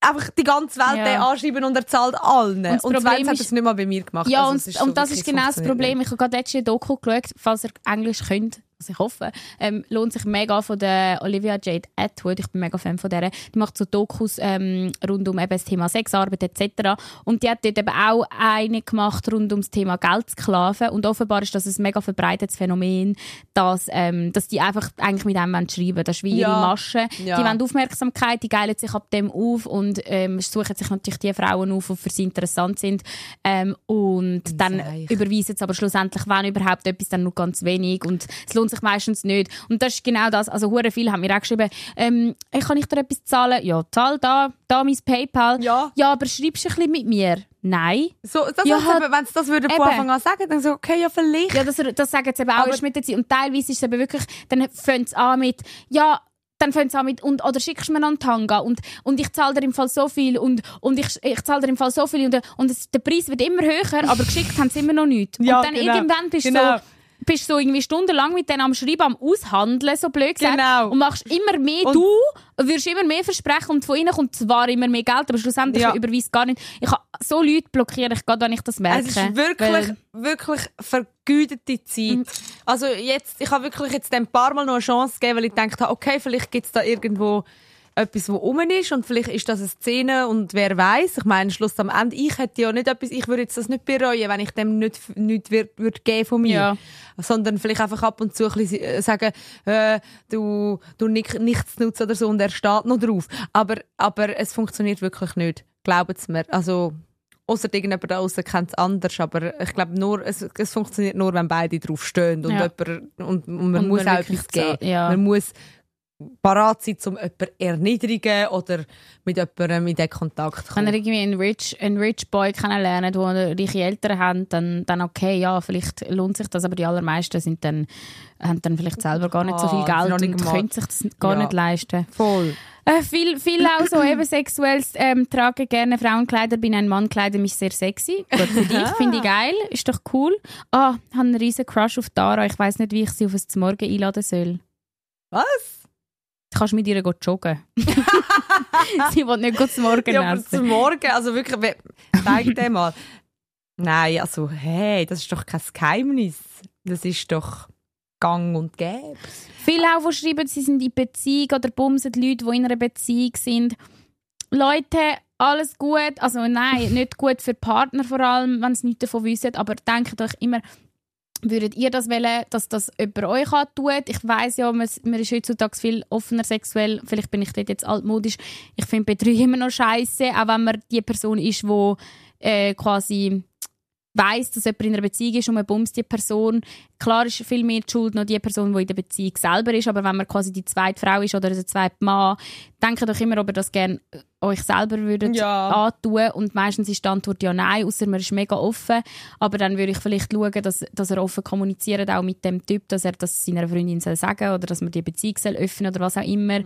einfach die ganze Welt Ja. anschreiben und er zahlt allen. Und, Problem Sven hat das nicht mal bei mir gemacht. Ja, Also und, es ist so und das ist genau das Problem. Ich habe gerade ein Doku geschaut, falls ihr Englisch könnt, was ich hoffe, ähm, lohnt sich mega von der Olivia Jade Atwood. Ich bin mega Fan von der. Die macht so Dokus ähm, rund um eben das Thema Sexarbeit etc. Und die hat dort eben auch eine gemacht rund um das Thema Geldsklaven. Und offenbar ist das ein mega verbreitetes Phänomen, dass, ähm, dass die einfach eigentlich mit einem schreiben. Das ist wie ihre Ja. Masche. Ja. Die wollen Aufmerksamkeit, die geilen sich ab dem auf und ähm, suchen sich natürlich die Frauen auf, die für sie interessant sind. Ähm, und dann Seich. überweisen sie aber schlussendlich, wenn überhaupt, etwas dann nur ganz wenig. Und es lohnt sich meistens nicht. Und das ist genau das. Also hure viele haben mir auch geschrieben, ähm, hey, kann ich dir etwas zahlen? Ja, zahl da, da mein PayPal. Ja. Ja, aber schreibst du ein bisschen mit mir? Nein. So, das Ja, halt- wenn sie das würden von eben. Anfang an sagen, dann so, okay, ja, vielleicht. Ja, das, das sagen sie eben auch Aber- erst mit der Zeit. Und teilweise ist es eben wirklich, dann fängt es an mit, ja, dann fängt es an mit, und, oder schickst du mir einen Tanga und, und ich zahle dir im Fall so viel und, und ich, ich zahle dir im Fall so viel und, und es, der Preis wird immer höher, aber geschickt haben sie immer noch nicht. Ja, und dann genau. irgendwann bist du Genau. so, bist so irgendwie stundenlang mit denen am Schreiben, am Aushandeln, so blöd gesagt. Genau. Und machst immer mehr, Und- du wirst immer mehr versprechen und von ihnen kommt zwar immer mehr Geld, aber schlussendlich Ja. überweist gar nicht. Ich ha, so Leute blockiere ich gerade, wenn ich das merke. Es ist wirklich, wirklich vergütete Zeit. Also jetzt, ich habe wirklich jetzt ein paar Mal noch eine Chance gegeben, weil ich gedacht habe, okay, vielleicht gibt es da irgendwo etwas, wo rum ist und vielleicht ist das eine Szene und wer weiß. Ich meine, Schluss am Ende, ich hätte ja nicht etwas, ich würde jetzt das nicht bereuen, wenn ich dem nicht, nicht wird, würde geben von mir. Ja. Sondern vielleicht einfach ab und zu ein bisschen äh, sagen, äh, du, du nicht, nichts nutzen oder so und er steht noch drauf. Aber, aber es funktioniert wirklich nicht. Glaubt es mir. Also, Außer irgendjemand da draussen kennt es anders, aber ich glaube nur, es, es funktioniert nur, wenn beide drauf stehen und, Ja. jemand, und, und man Und muss man auch etwas geben. ja. Man muss parat sein, um jemanden erniedrigen oder mit jemandem in den Kontakt zu Wenn ihr kommen. irgendwie einen rich, einen rich Boy kennenlernt, der reiche Eltern hat, dann, dann okay, ja, vielleicht lohnt sich das, aber die allermeisten sind dann, haben dann vielleicht selber gar nicht so viel Ah, sind Geld nicht und können sich das gar Ja. nicht leisten. Voll. Äh, viel, viel auch so eben sexuelles ähm, trage gerne Frauenkleider, bin ein Mann, kleide mich sehr sexy. [LAUGHS] Gut für dich, finde ich geil, ist doch cool. Ah, ich habe einen riesen Crush auf Dara, ich weiß nicht, wie ich sie auf ein Morgen einladen soll. Was? Du kannst mit ihr joggen. [LAUGHS] [LAUGHS] sie will nicht zum Morgen Ja, aber essen. zum Morgen, also wirklich, zeig dir mal. Nein, also, hey, das ist doch kein Geheimnis. Das ist doch gang und gäbe. Viele auch, die schreiben, sie sind in Beziehung oder bumsen Leute, die in einer Beziehung sind. Leute, alles gut. Also nein, nicht gut für die Partner vor allem, wenn sie nichts davon wissen. Aber denkt euch immer, würdet ihr das wollen, dass das jemand euch antut? Ich weiß ja, man, man ist heutzutage viel offener sexuell. Vielleicht bin ich dort jetzt altmodisch. Ich finde Betrügen immer noch scheiße, auch wenn man die Person ist, die äh, quasi weiß, dass jemand in einer Beziehung ist und man bumst die Person. Klar ist viel mehr die Schuld noch die Person, die in der Beziehung selber ist, aber wenn man quasi die zweite Frau ist oder der zweite Mann, denkt doch immer, ob ihr das gerne euch selber würdet Ja. antun. Und meistens ist die Antwort ja nein, außer man ist mega offen, aber dann würde ich vielleicht schauen, dass, dass er offen kommuniziert, auch mit dem Typ, dass er das seiner Freundin soll sagen oder dass man die Beziehung soll öffnen oder was auch immer.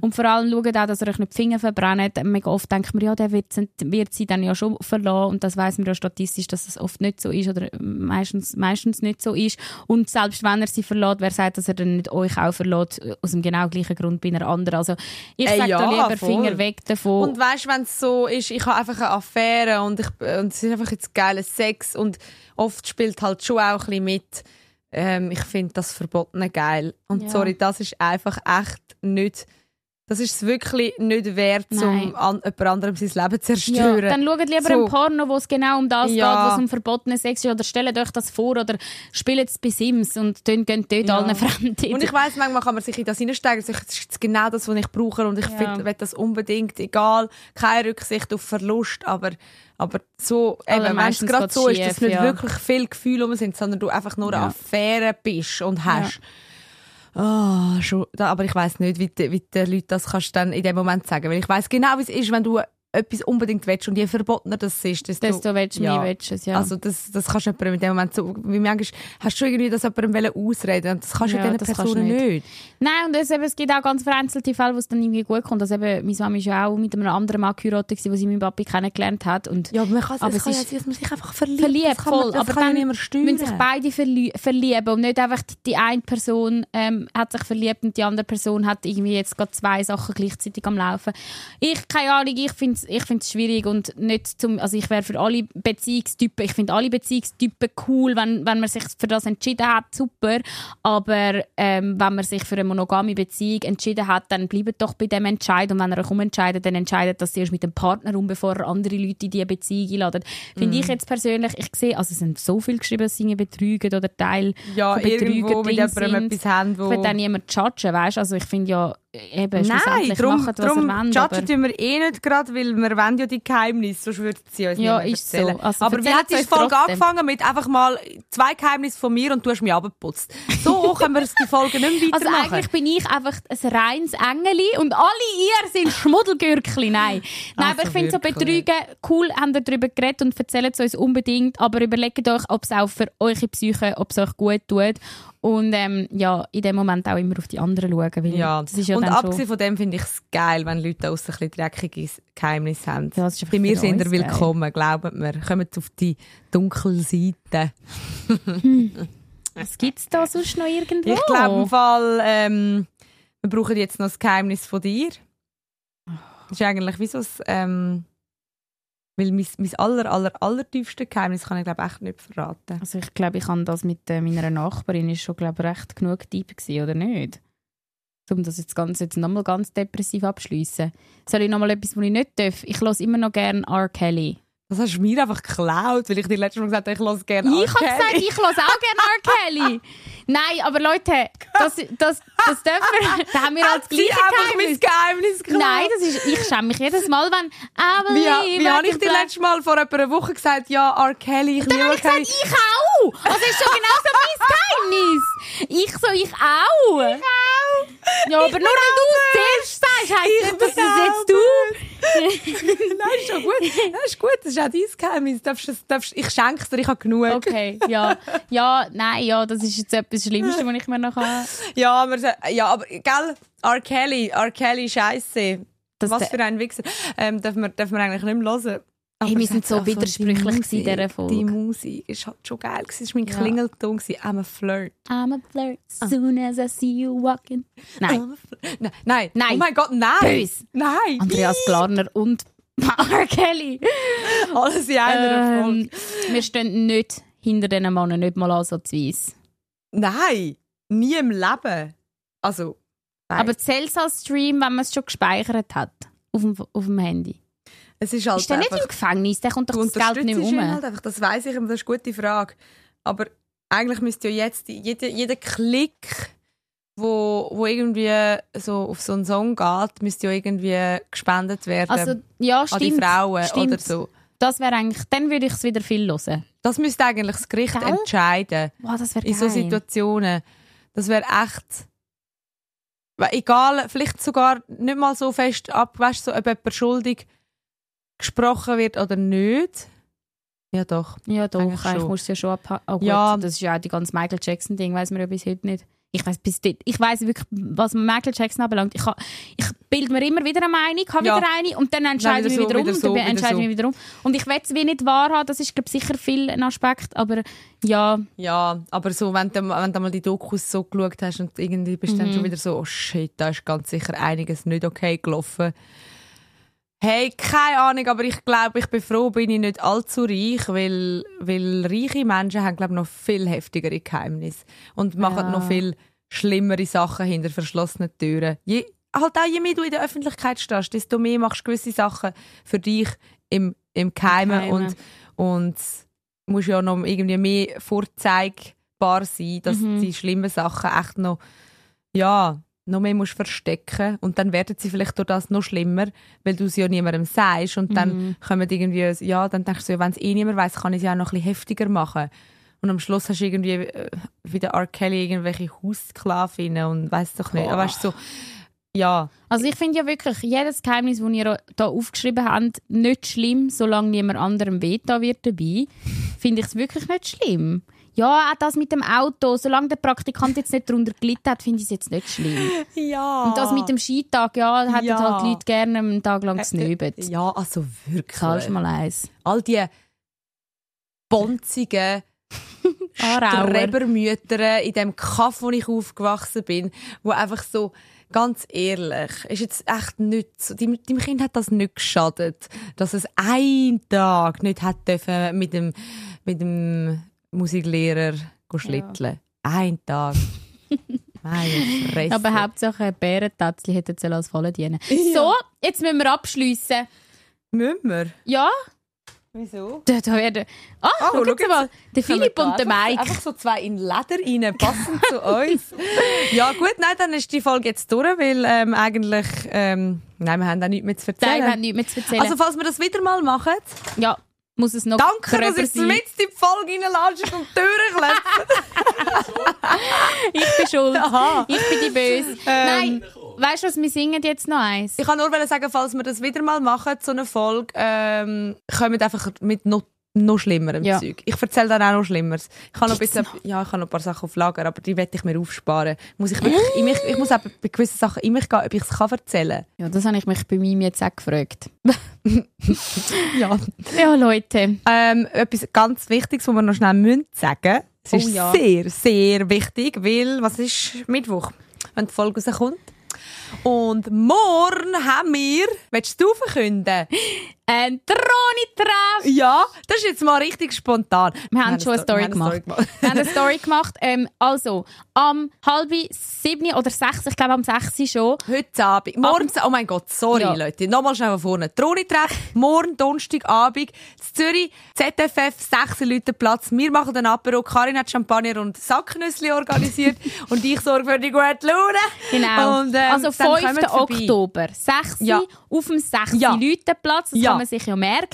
Und vor allem schaut auch, dass er euch nicht die Finger verbrennt. Mega oft denkt man, ja, der wird, sie- wird sie dann ja schon verlassen. Und das weiß man ja statistisch, dass das oft nicht so ist oder meistens, meistens nicht so ist und selbst wenn er sie verlässt, wer sagt, dass er dann nicht euch auch verlässt, aus dem genau gleichen Grund bei einer anderen. Also ich Äh, sage ja, da lieber voll. Finger weg davon. Und weißt, wenn es so ist, ich habe einfach eine Affäre und, ich, und es ist einfach jetzt geiler Sex und oft spielt halt schon auch ein bisschen mit. Ähm, ich finde das Verbotene geil. Und Ja. sorry, das ist einfach echt nicht. Das ist es wirklich nicht wert, Nein. um an, jemand anderem sein Leben zu Ja, zerstören. dann schaut lieber So. ein Porno, wo es genau um das Ja. geht, wo es um verbotene Sex ist. Oder stellt euch das vor oder spielt es bei Sims und dann geht dort Ja. allen Fremden. Und ich weiss, manchmal kann man sich in das hineinsteigen. Das ist genau das, was ich brauche. Und ich Ja. will das unbedingt, egal, keine Rücksicht auf Verlust, aber, aber so, eben, wenn es gerade so ist, dass nicht ja. wirklich viel Gefühle um sind, sondern du einfach nur eine Ja. Affäre bist und hast. Ah, schon, aber ich weiss nicht, wie, die- wie den Leuten das kannst dann in dem Moment sagen. Weil ich weiss genau, wie es ist, wenn du etwas unbedingt willst und je verbotener das ist, desto, Desto willst du ja. mehr willst es, ja. Also das, das kannst du jemandem in dem Moment so, wie manchmal hast du irgendwie das jemandem ausreden und das kannst du Ja, diesen Personen nicht. nicht. Nein, und es, eben, es gibt auch ganz vereinzelte Fälle, wo es dann irgendwie gut kommt. Also eben, meine Mama ist ja auch mit einem anderen Mann geheiratet, wo sie meinen Papi kennengelernt hat. Und Ja, aber man kann, Aber es kann ja sein, dass man sich einfach verliebt. verliebt, man, voll. das aber kann dann ja müssen sich beide verlie verlieben und nicht einfach die, die eine Person ähm, hat sich verliebt und die andere Person hat irgendwie jetzt gerade zwei Sachen gleichzeitig am Laufen. Ich, keine Ahnung, ich finde es ich find's schwierig und nicht zum, also ich wäre für alle Beziehungstypen, ich finde alle Beziehungstypen cool, wenn, wenn man sich für das entschieden hat, super, aber ähm, wenn man sich für eine monogame Beziehung entschieden hat, dann bleibt doch bei dem Entscheid und wenn ihr euch umentscheidet, dann entscheidet das erst mit dem Partner um, bevor ihr andere Leute in diese Beziehung einladet. Finde Mhm. ich jetzt persönlich, ich sehe, also es sind so viel geschrieben, dass sie betrügen oder Teil ja, von Betrügen irgendwo mit jemandem etwas haben, ich will wo... dann niemand judgen, weißt? Also ich finde ja, eben Nein, darum, machen, was darum will. judgen aber- tun wir eh nicht gerade, weil wir wollen ja die Geheimnisse, sonst würden sie uns Ja, ist so. erzählen. Also Aber wie hat die Folge trotzdem. angefangen mit einfach mal zwei Geheimnisse von mir und du hast mich abgeputzt. So hoch [LAUGHS] können wir die Folge nicht mehr Also weitermachen. eigentlich bin ich einfach ein reines Engeli und alle ihr sind Schmuddelgürkli. Nein. Nein, aber Also ich finde so. Betrügen cool, habt ihr darüber geredet und erzählt es uns unbedingt, aber überlegt euch, ob es auch für eure Psyche, ob es euch gut tut und ähm, ja, in dem Moment auch immer auf die anderen schauen, weil ja. das ist ja und abgesehen von dem finde ich es geil, wenn Leute aus ein bisschen dreckige Geheimnisse haben. Ja, Bei mir sind ihr willkommen, glaubt mir. Kommt auf die dunkle Seite. Was gibt es da sonst noch irgendwo? Ich glaube im Fall, ähm, wir brauchen jetzt noch das Geheimnis von dir. Das ist eigentlich wie so ein, ähm, weil mein, mein aller, aller, aller tiefste Geheimnis kann ich glaube echt nicht verraten. Also ich glaube, ich kann das mit äh, meiner Nachbarin ist schon glaube recht genug deep gewesen, oder nicht? Um das jetzt ganz jetzt nochmal ganz depressiv abschließen. Soll ich nochmal etwas, was ich nicht darf? Ich höre immer noch gerne R. Kelly. Das hast du mir einfach geklaut, weil ich dir letztes Mal gesagt habe, ich lasse gerne Ich habe gesagt, ich höre auch gerne R. Kelly. [LAUGHS] Nein, aber Leute, das, das, das dürfen wir. [LAUGHS] Da haben wir als Sie gleiche Geheimnis. Geheimnis geklaut. Nein, das ist, ich schäme mich jedes Mal, wenn I Wie, wie habe ich dir letztes Mal vor etwa einer Woche gesagt, ja, R. Kelly, ich Dann liebe habe ich gesagt, Kelly. ich auch. Also ist schon genau so mein [LAUGHS] Geheimnis. Ich so, ich auch. Ich auch. Ja, aber nur weil du es zuerst sagst, heisst nicht, dass es jetzt du. Nein, ist schon gut. Das ist gut, das ist auch dein Geheimnis. Darfst, darfst, ich schenke es dir, ich habe genug. Okay, ja. Ja, nein, ja, das ist jetzt etwas Schlimmste, was ich mir noch habe. Ja, aber, ja, aber gell, R. Kelly, R. Kelly, Scheiße. Das Was für ein Wichser. Ähm, darf, man, darf man eigentlich nicht mehr hören. Hey, wir sind so widersprüchlich die in dieser Musik- Folge. Die Musik ist halt schon geil. Es war mein Ja. Klingelton. I'm a flirt. I'm a flirt soon as I see you walking. Nein. Nein, nein. Nein. Oh mein Gott, nein. Bös. Nein. Andreas Glarner und [LAUGHS] R. Kelly. Alles in einer Folge. Ähm, wir stehen nicht hinter diesen Männern, nicht mal ansatzweise. Nein. Nie im Leben. Also, nein. Aber zählt es als Stream, wenn man es schon gespeichert hat? Auf dem, auf dem Handy. Es ist halt Ist der nicht im Gefängnis? Der kommt doch das Geld nicht mehr um. halt einfach, das weiß ich, aber das ist eine gute Frage. Aber eigentlich müsste ja jetzt jeder, jeder Klick, wo, wo irgendwie so auf so einen Song geht, müsste ja irgendwie gespendet werden Also, ja, an die stimmt. Frauen stimmt. oder so. Das wäre eigentlich, dann würde ich es wieder viel hören. Das müsste eigentlich das Gericht Gell? entscheiden. Wow, das wäre In so. Situationen. Das wäre echt... Egal, vielleicht sogar nicht mal so fest ab, weißt, so, ob jemand schuldig gesprochen wird oder nicht. Ja, doch. Ja, doch, Eigentlich eigentlich, musst du ja schon abhaken. Oh, Ja. Das ist ja auch die ganze Michael Jackson-Ding, weiß man ja bis heute nicht. Ich weiß bis dort, ich weiß wirklich, was Michael Jackson anbelangt. Ich, ha- ich bilde mir immer wieder eine Meinung, habe Ja. wieder eine und dann entscheide ich wieder mich so, wieder um wieder und so, dann wieder entscheide ich mich wieder um. Und ich will es wie nicht wahrhaben, das ist, glaube ich, sicher viel ein Aspekt, aber ja, Ja, aber so, wenn du, wenn du mal die Dokus so geschaut hast und irgendwie bist du dann Mhm. schon wieder so, oh shit, da ist ganz sicher einiges nicht okay gelaufen. Hey, keine Ahnung, aber ich glaube, ich bin froh, bin ich nicht allzu reich, weil, weil reiche Menschen haben, glaube ich, noch viel heftigere Geheimnisse und machen Ja. noch viel schlimmere Sachen hinter verschlossenen Türen. Je, halt auch je mehr du in der Öffentlichkeit stehst, desto mehr machst du gewisse Sachen für dich im, im Geheimen und, und musst ja noch irgendwie mehr vorzeigbar sein, dass Mhm. die schlimmen Sachen echt noch, ja, noch mehr musst verstecken und dann werden sie vielleicht durch das noch schlimmer, weil du es ja niemandem sagst und dann Mhm. kommen irgendwie, ja, dann denkst du, ja, wenn es eh niemand weiß, kann ich es ja auch noch ein bisschen heftiger machen. Und am Schluss hast du irgendwie äh, wie der R. Kelly irgendwelche Haussklavinnen und weißt doch nicht. Aber weißt so, ja, Also ich finde ja wirklich, jedes Geheimnis, das ihr da aufgeschrieben habt, nicht schlimm, solange niemand anderem wehtan wird dabei, finde ich es wirklich nicht schlimm. Ja, auch das mit dem Auto, solange der Praktikant jetzt nicht darunter gelitten hat, finde ich es jetzt nicht schlimm. ja. Und das mit dem Skitag, ja, hätten Ja. halt die Leute gerne einen Tag lang gesnöbelt. Ja, also wirklich. Zahlst mal eins. All die bonzigen. [LAUGHS] Strebermütter in dem Kaff, wo ich aufgewachsen bin, wo einfach so ganz ehrlich, ist jetzt echt nicht deinem, deinem Kind hat das nicht geschadet, dass es einen Tag nicht hat dürfen mit dem, mit dem Musiklehrer go schlitteln. Ein Tag. [LAUGHS] Meine Fresse. Aber Hauptsache ein Bärentätzchen hätte jetzt als Fallen dienen. So, jetzt müssen wir abschliessen. Müssen wir? Ja, Wieso? Da, da werden... Ah, Oh, schau schau jetzt mal. Der Philipp und der Mike. Einfach so zwei in Leder rein, passend zu [LAUGHS] uns. Ja gut, nein, dann ist die Folge jetzt durch, weil ähm, eigentlich... Ähm, nein, wir haben auch nichts mehr zu Nein, erzählen. wir haben nichts mehr zu erzählen. also falls wir das wieder mal machen, ja, muss es noch danke, dass ich sein. mit in die Folge reinlatscht und die Türen [LAUGHS] klopft. Ich bin schuld. Aha. Ich bin die Böse. Ähm. Nein, weißt du was, wir singen jetzt noch eins. Ich kann nur sagen, falls wir das wieder mal machen, so eine Folge, ähm, kommen einfach mit noch, noch schlimmerem Ja. Zeug. Ich erzähle dann auch noch Schlimmeres. Ich habe noch, bisschen, ja, ich habe noch ein paar Sachen auf Lager, aber die werde ich mir aufsparen. Muss ich, wirklich, in mich, ich muss auch bei gewissen Sachen in mich gehen, ob ich es kann erzählen Ja, das habe ich mich bei mir jetzt auch gefragt. [LAUGHS] Ja. Ja, Leute. Ähm, etwas ganz Wichtiges, was wir noch schnell müssen sagen Es Oh ist ja. sehr, sehr wichtig, weil, was ist Mittwoch, wenn die Folge rauskommt? Und morgen haben wir, willst du verkünden? [LAUGHS] Ein Troni-Treff. Ja, das ist jetzt mal richtig spontan. Wir haben schon eine Story wir haben gemacht. Wir haben eine Story gemacht. Ähm, also, am halb sieben oder sechs, ich glaube am sechs schon. Heute Abend. Morgen, oh mein Gott, sorry Ja. Leute. Nochmal schnell von vorne. Troni-Treff, morgen Donnerstagabend, in Zürich, ZFF, 6 Leute Platz. Wir machen den Apero. Karin hat Champagner und Sacknüssli organisiert [LAUGHS] und ich sorge für die gute Laune. Genau. Und, ähm, also dann kommen 5. sie vorbei. Oktober. 6. Ja. auf dem 6. Ja. Leutenplatz. Das Ja. Kann man sich ja merken.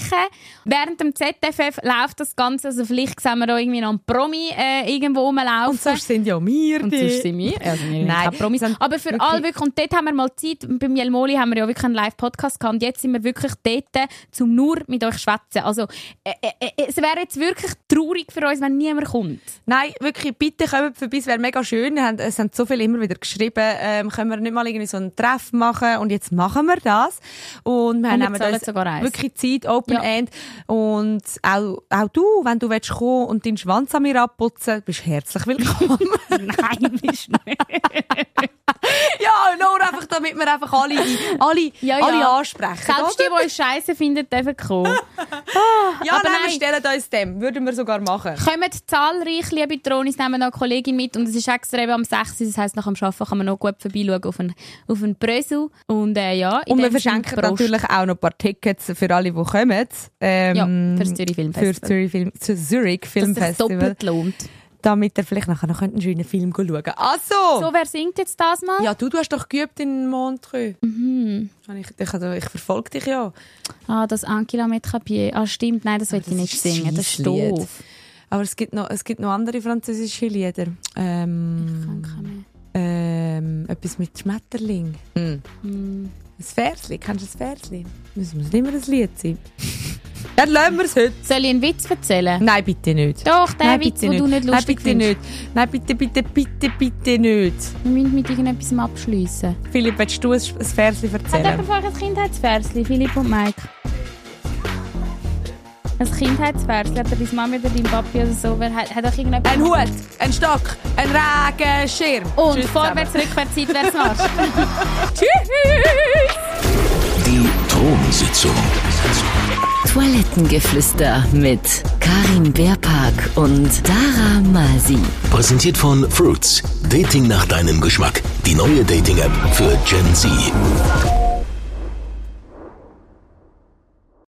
Während dem ZFF läuft das Ganze. Also vielleicht sehen wir da irgendwie noch einen Promi äh, irgendwo rumlaufen. Und sonst sind ja wir Und sonst sind wir. Also wir Nein, Promis. wir Aber für wirklich- alle wirklich, und dort haben wir mal Zeit, beim Jelmoli haben wir ja wirklich einen Live-Podcast gehabt und jetzt sind wir wirklich dort, zum nur mit euch schwätzen. Also, äh, äh, äh, es wäre jetzt wirklich traurig für uns, wenn niemand kommt. Nein, wirklich, bitte kommt vorbei, es wäre mega schön. Wir haben- Es haben so viele immer wieder geschrieben, ähm, können wir nicht mal irgendwie so einen Treff machen und jetzt machen wir das. Und wir wir nehmen zahlen uns sogar eins. Wirklich Zeit, Open Ja. End. Und auch, auch du, wenn du willst kommen und deinen Schwanz an mir abputzen, bist herzlich willkommen. [LAUGHS] Nein, bist du nicht. [LAUGHS] ja, nur einfach, damit wir einfach alle, alle, Ja, ja. alle ansprechen. Selbst die, oder? die uns scheiße finden, dürfen kommen. [LAUGHS] ja, aber nein, wir stellen uns dem. Würden wir sogar machen. Kommen zahlreich, liebe Tronis, nehmen noch eine Kollegin mit und es ist extra eben am 6. Das heisst, nach dem Arbeiten kann man noch gut vorbeischauen auf einen, auf einen Brösel. Und äh, ja, Und wir verschenken Prost. natürlich auch noch ein paar Tickets für alle, die kommen. Ähm, Ja, für das Zürich Film Für. Zürich Film, zu Zürich Film Dass es lohnt. Damit ihr vielleicht nachher noch einen schönen Film schauen könnt. Also! So, wer singt jetzt das mal? ja, du, du hast doch geübt in Montreux. Mhm. Ich, ich, ich, ich verfolge dich ja. Ah, das Ankila Metrapier. Ah, stimmt. Nein, das will ich nicht singen. Das ist doof. Aber es gibt noch, es gibt noch andere französische Lieder. Ähm, ähm, etwas mit Schmetterling. Hm. Ein Versli. Kennst du das Versli? Muss muss nicht immer ein Lied sein. [LAUGHS] Dann lassen wir es heute. Soll ich einen Witz erzählen? Nein, bitte nicht. Doch, der Nein, Witz, den du nicht Nein, lustig bitte findest. nicht. Nein, bitte, bitte, bitte, bitte nicht. Wir müssen mit irgendetwas abschliessen. Philipp, willst du ein, ein Versli erzählen? jemand von euch ein Kindheitsversli, Philipp und Mike? Ein Kindheitsversli, oder deine Mami oder dein Papi oder so? Wer hat, hat euch irgendjemand... Ein Hut, ein Stock, ein Regenschirm. Und Tschüss vorwärts, rückwärts, seitwärts, Marsch. [LAUGHS] Die Thronsitzung. Toilettengeflüster mit Karin Beerpark und Dara Masi. Präsentiert von Fruits. Dating nach deinem Geschmack. Die neue Dating-App für Gen Z.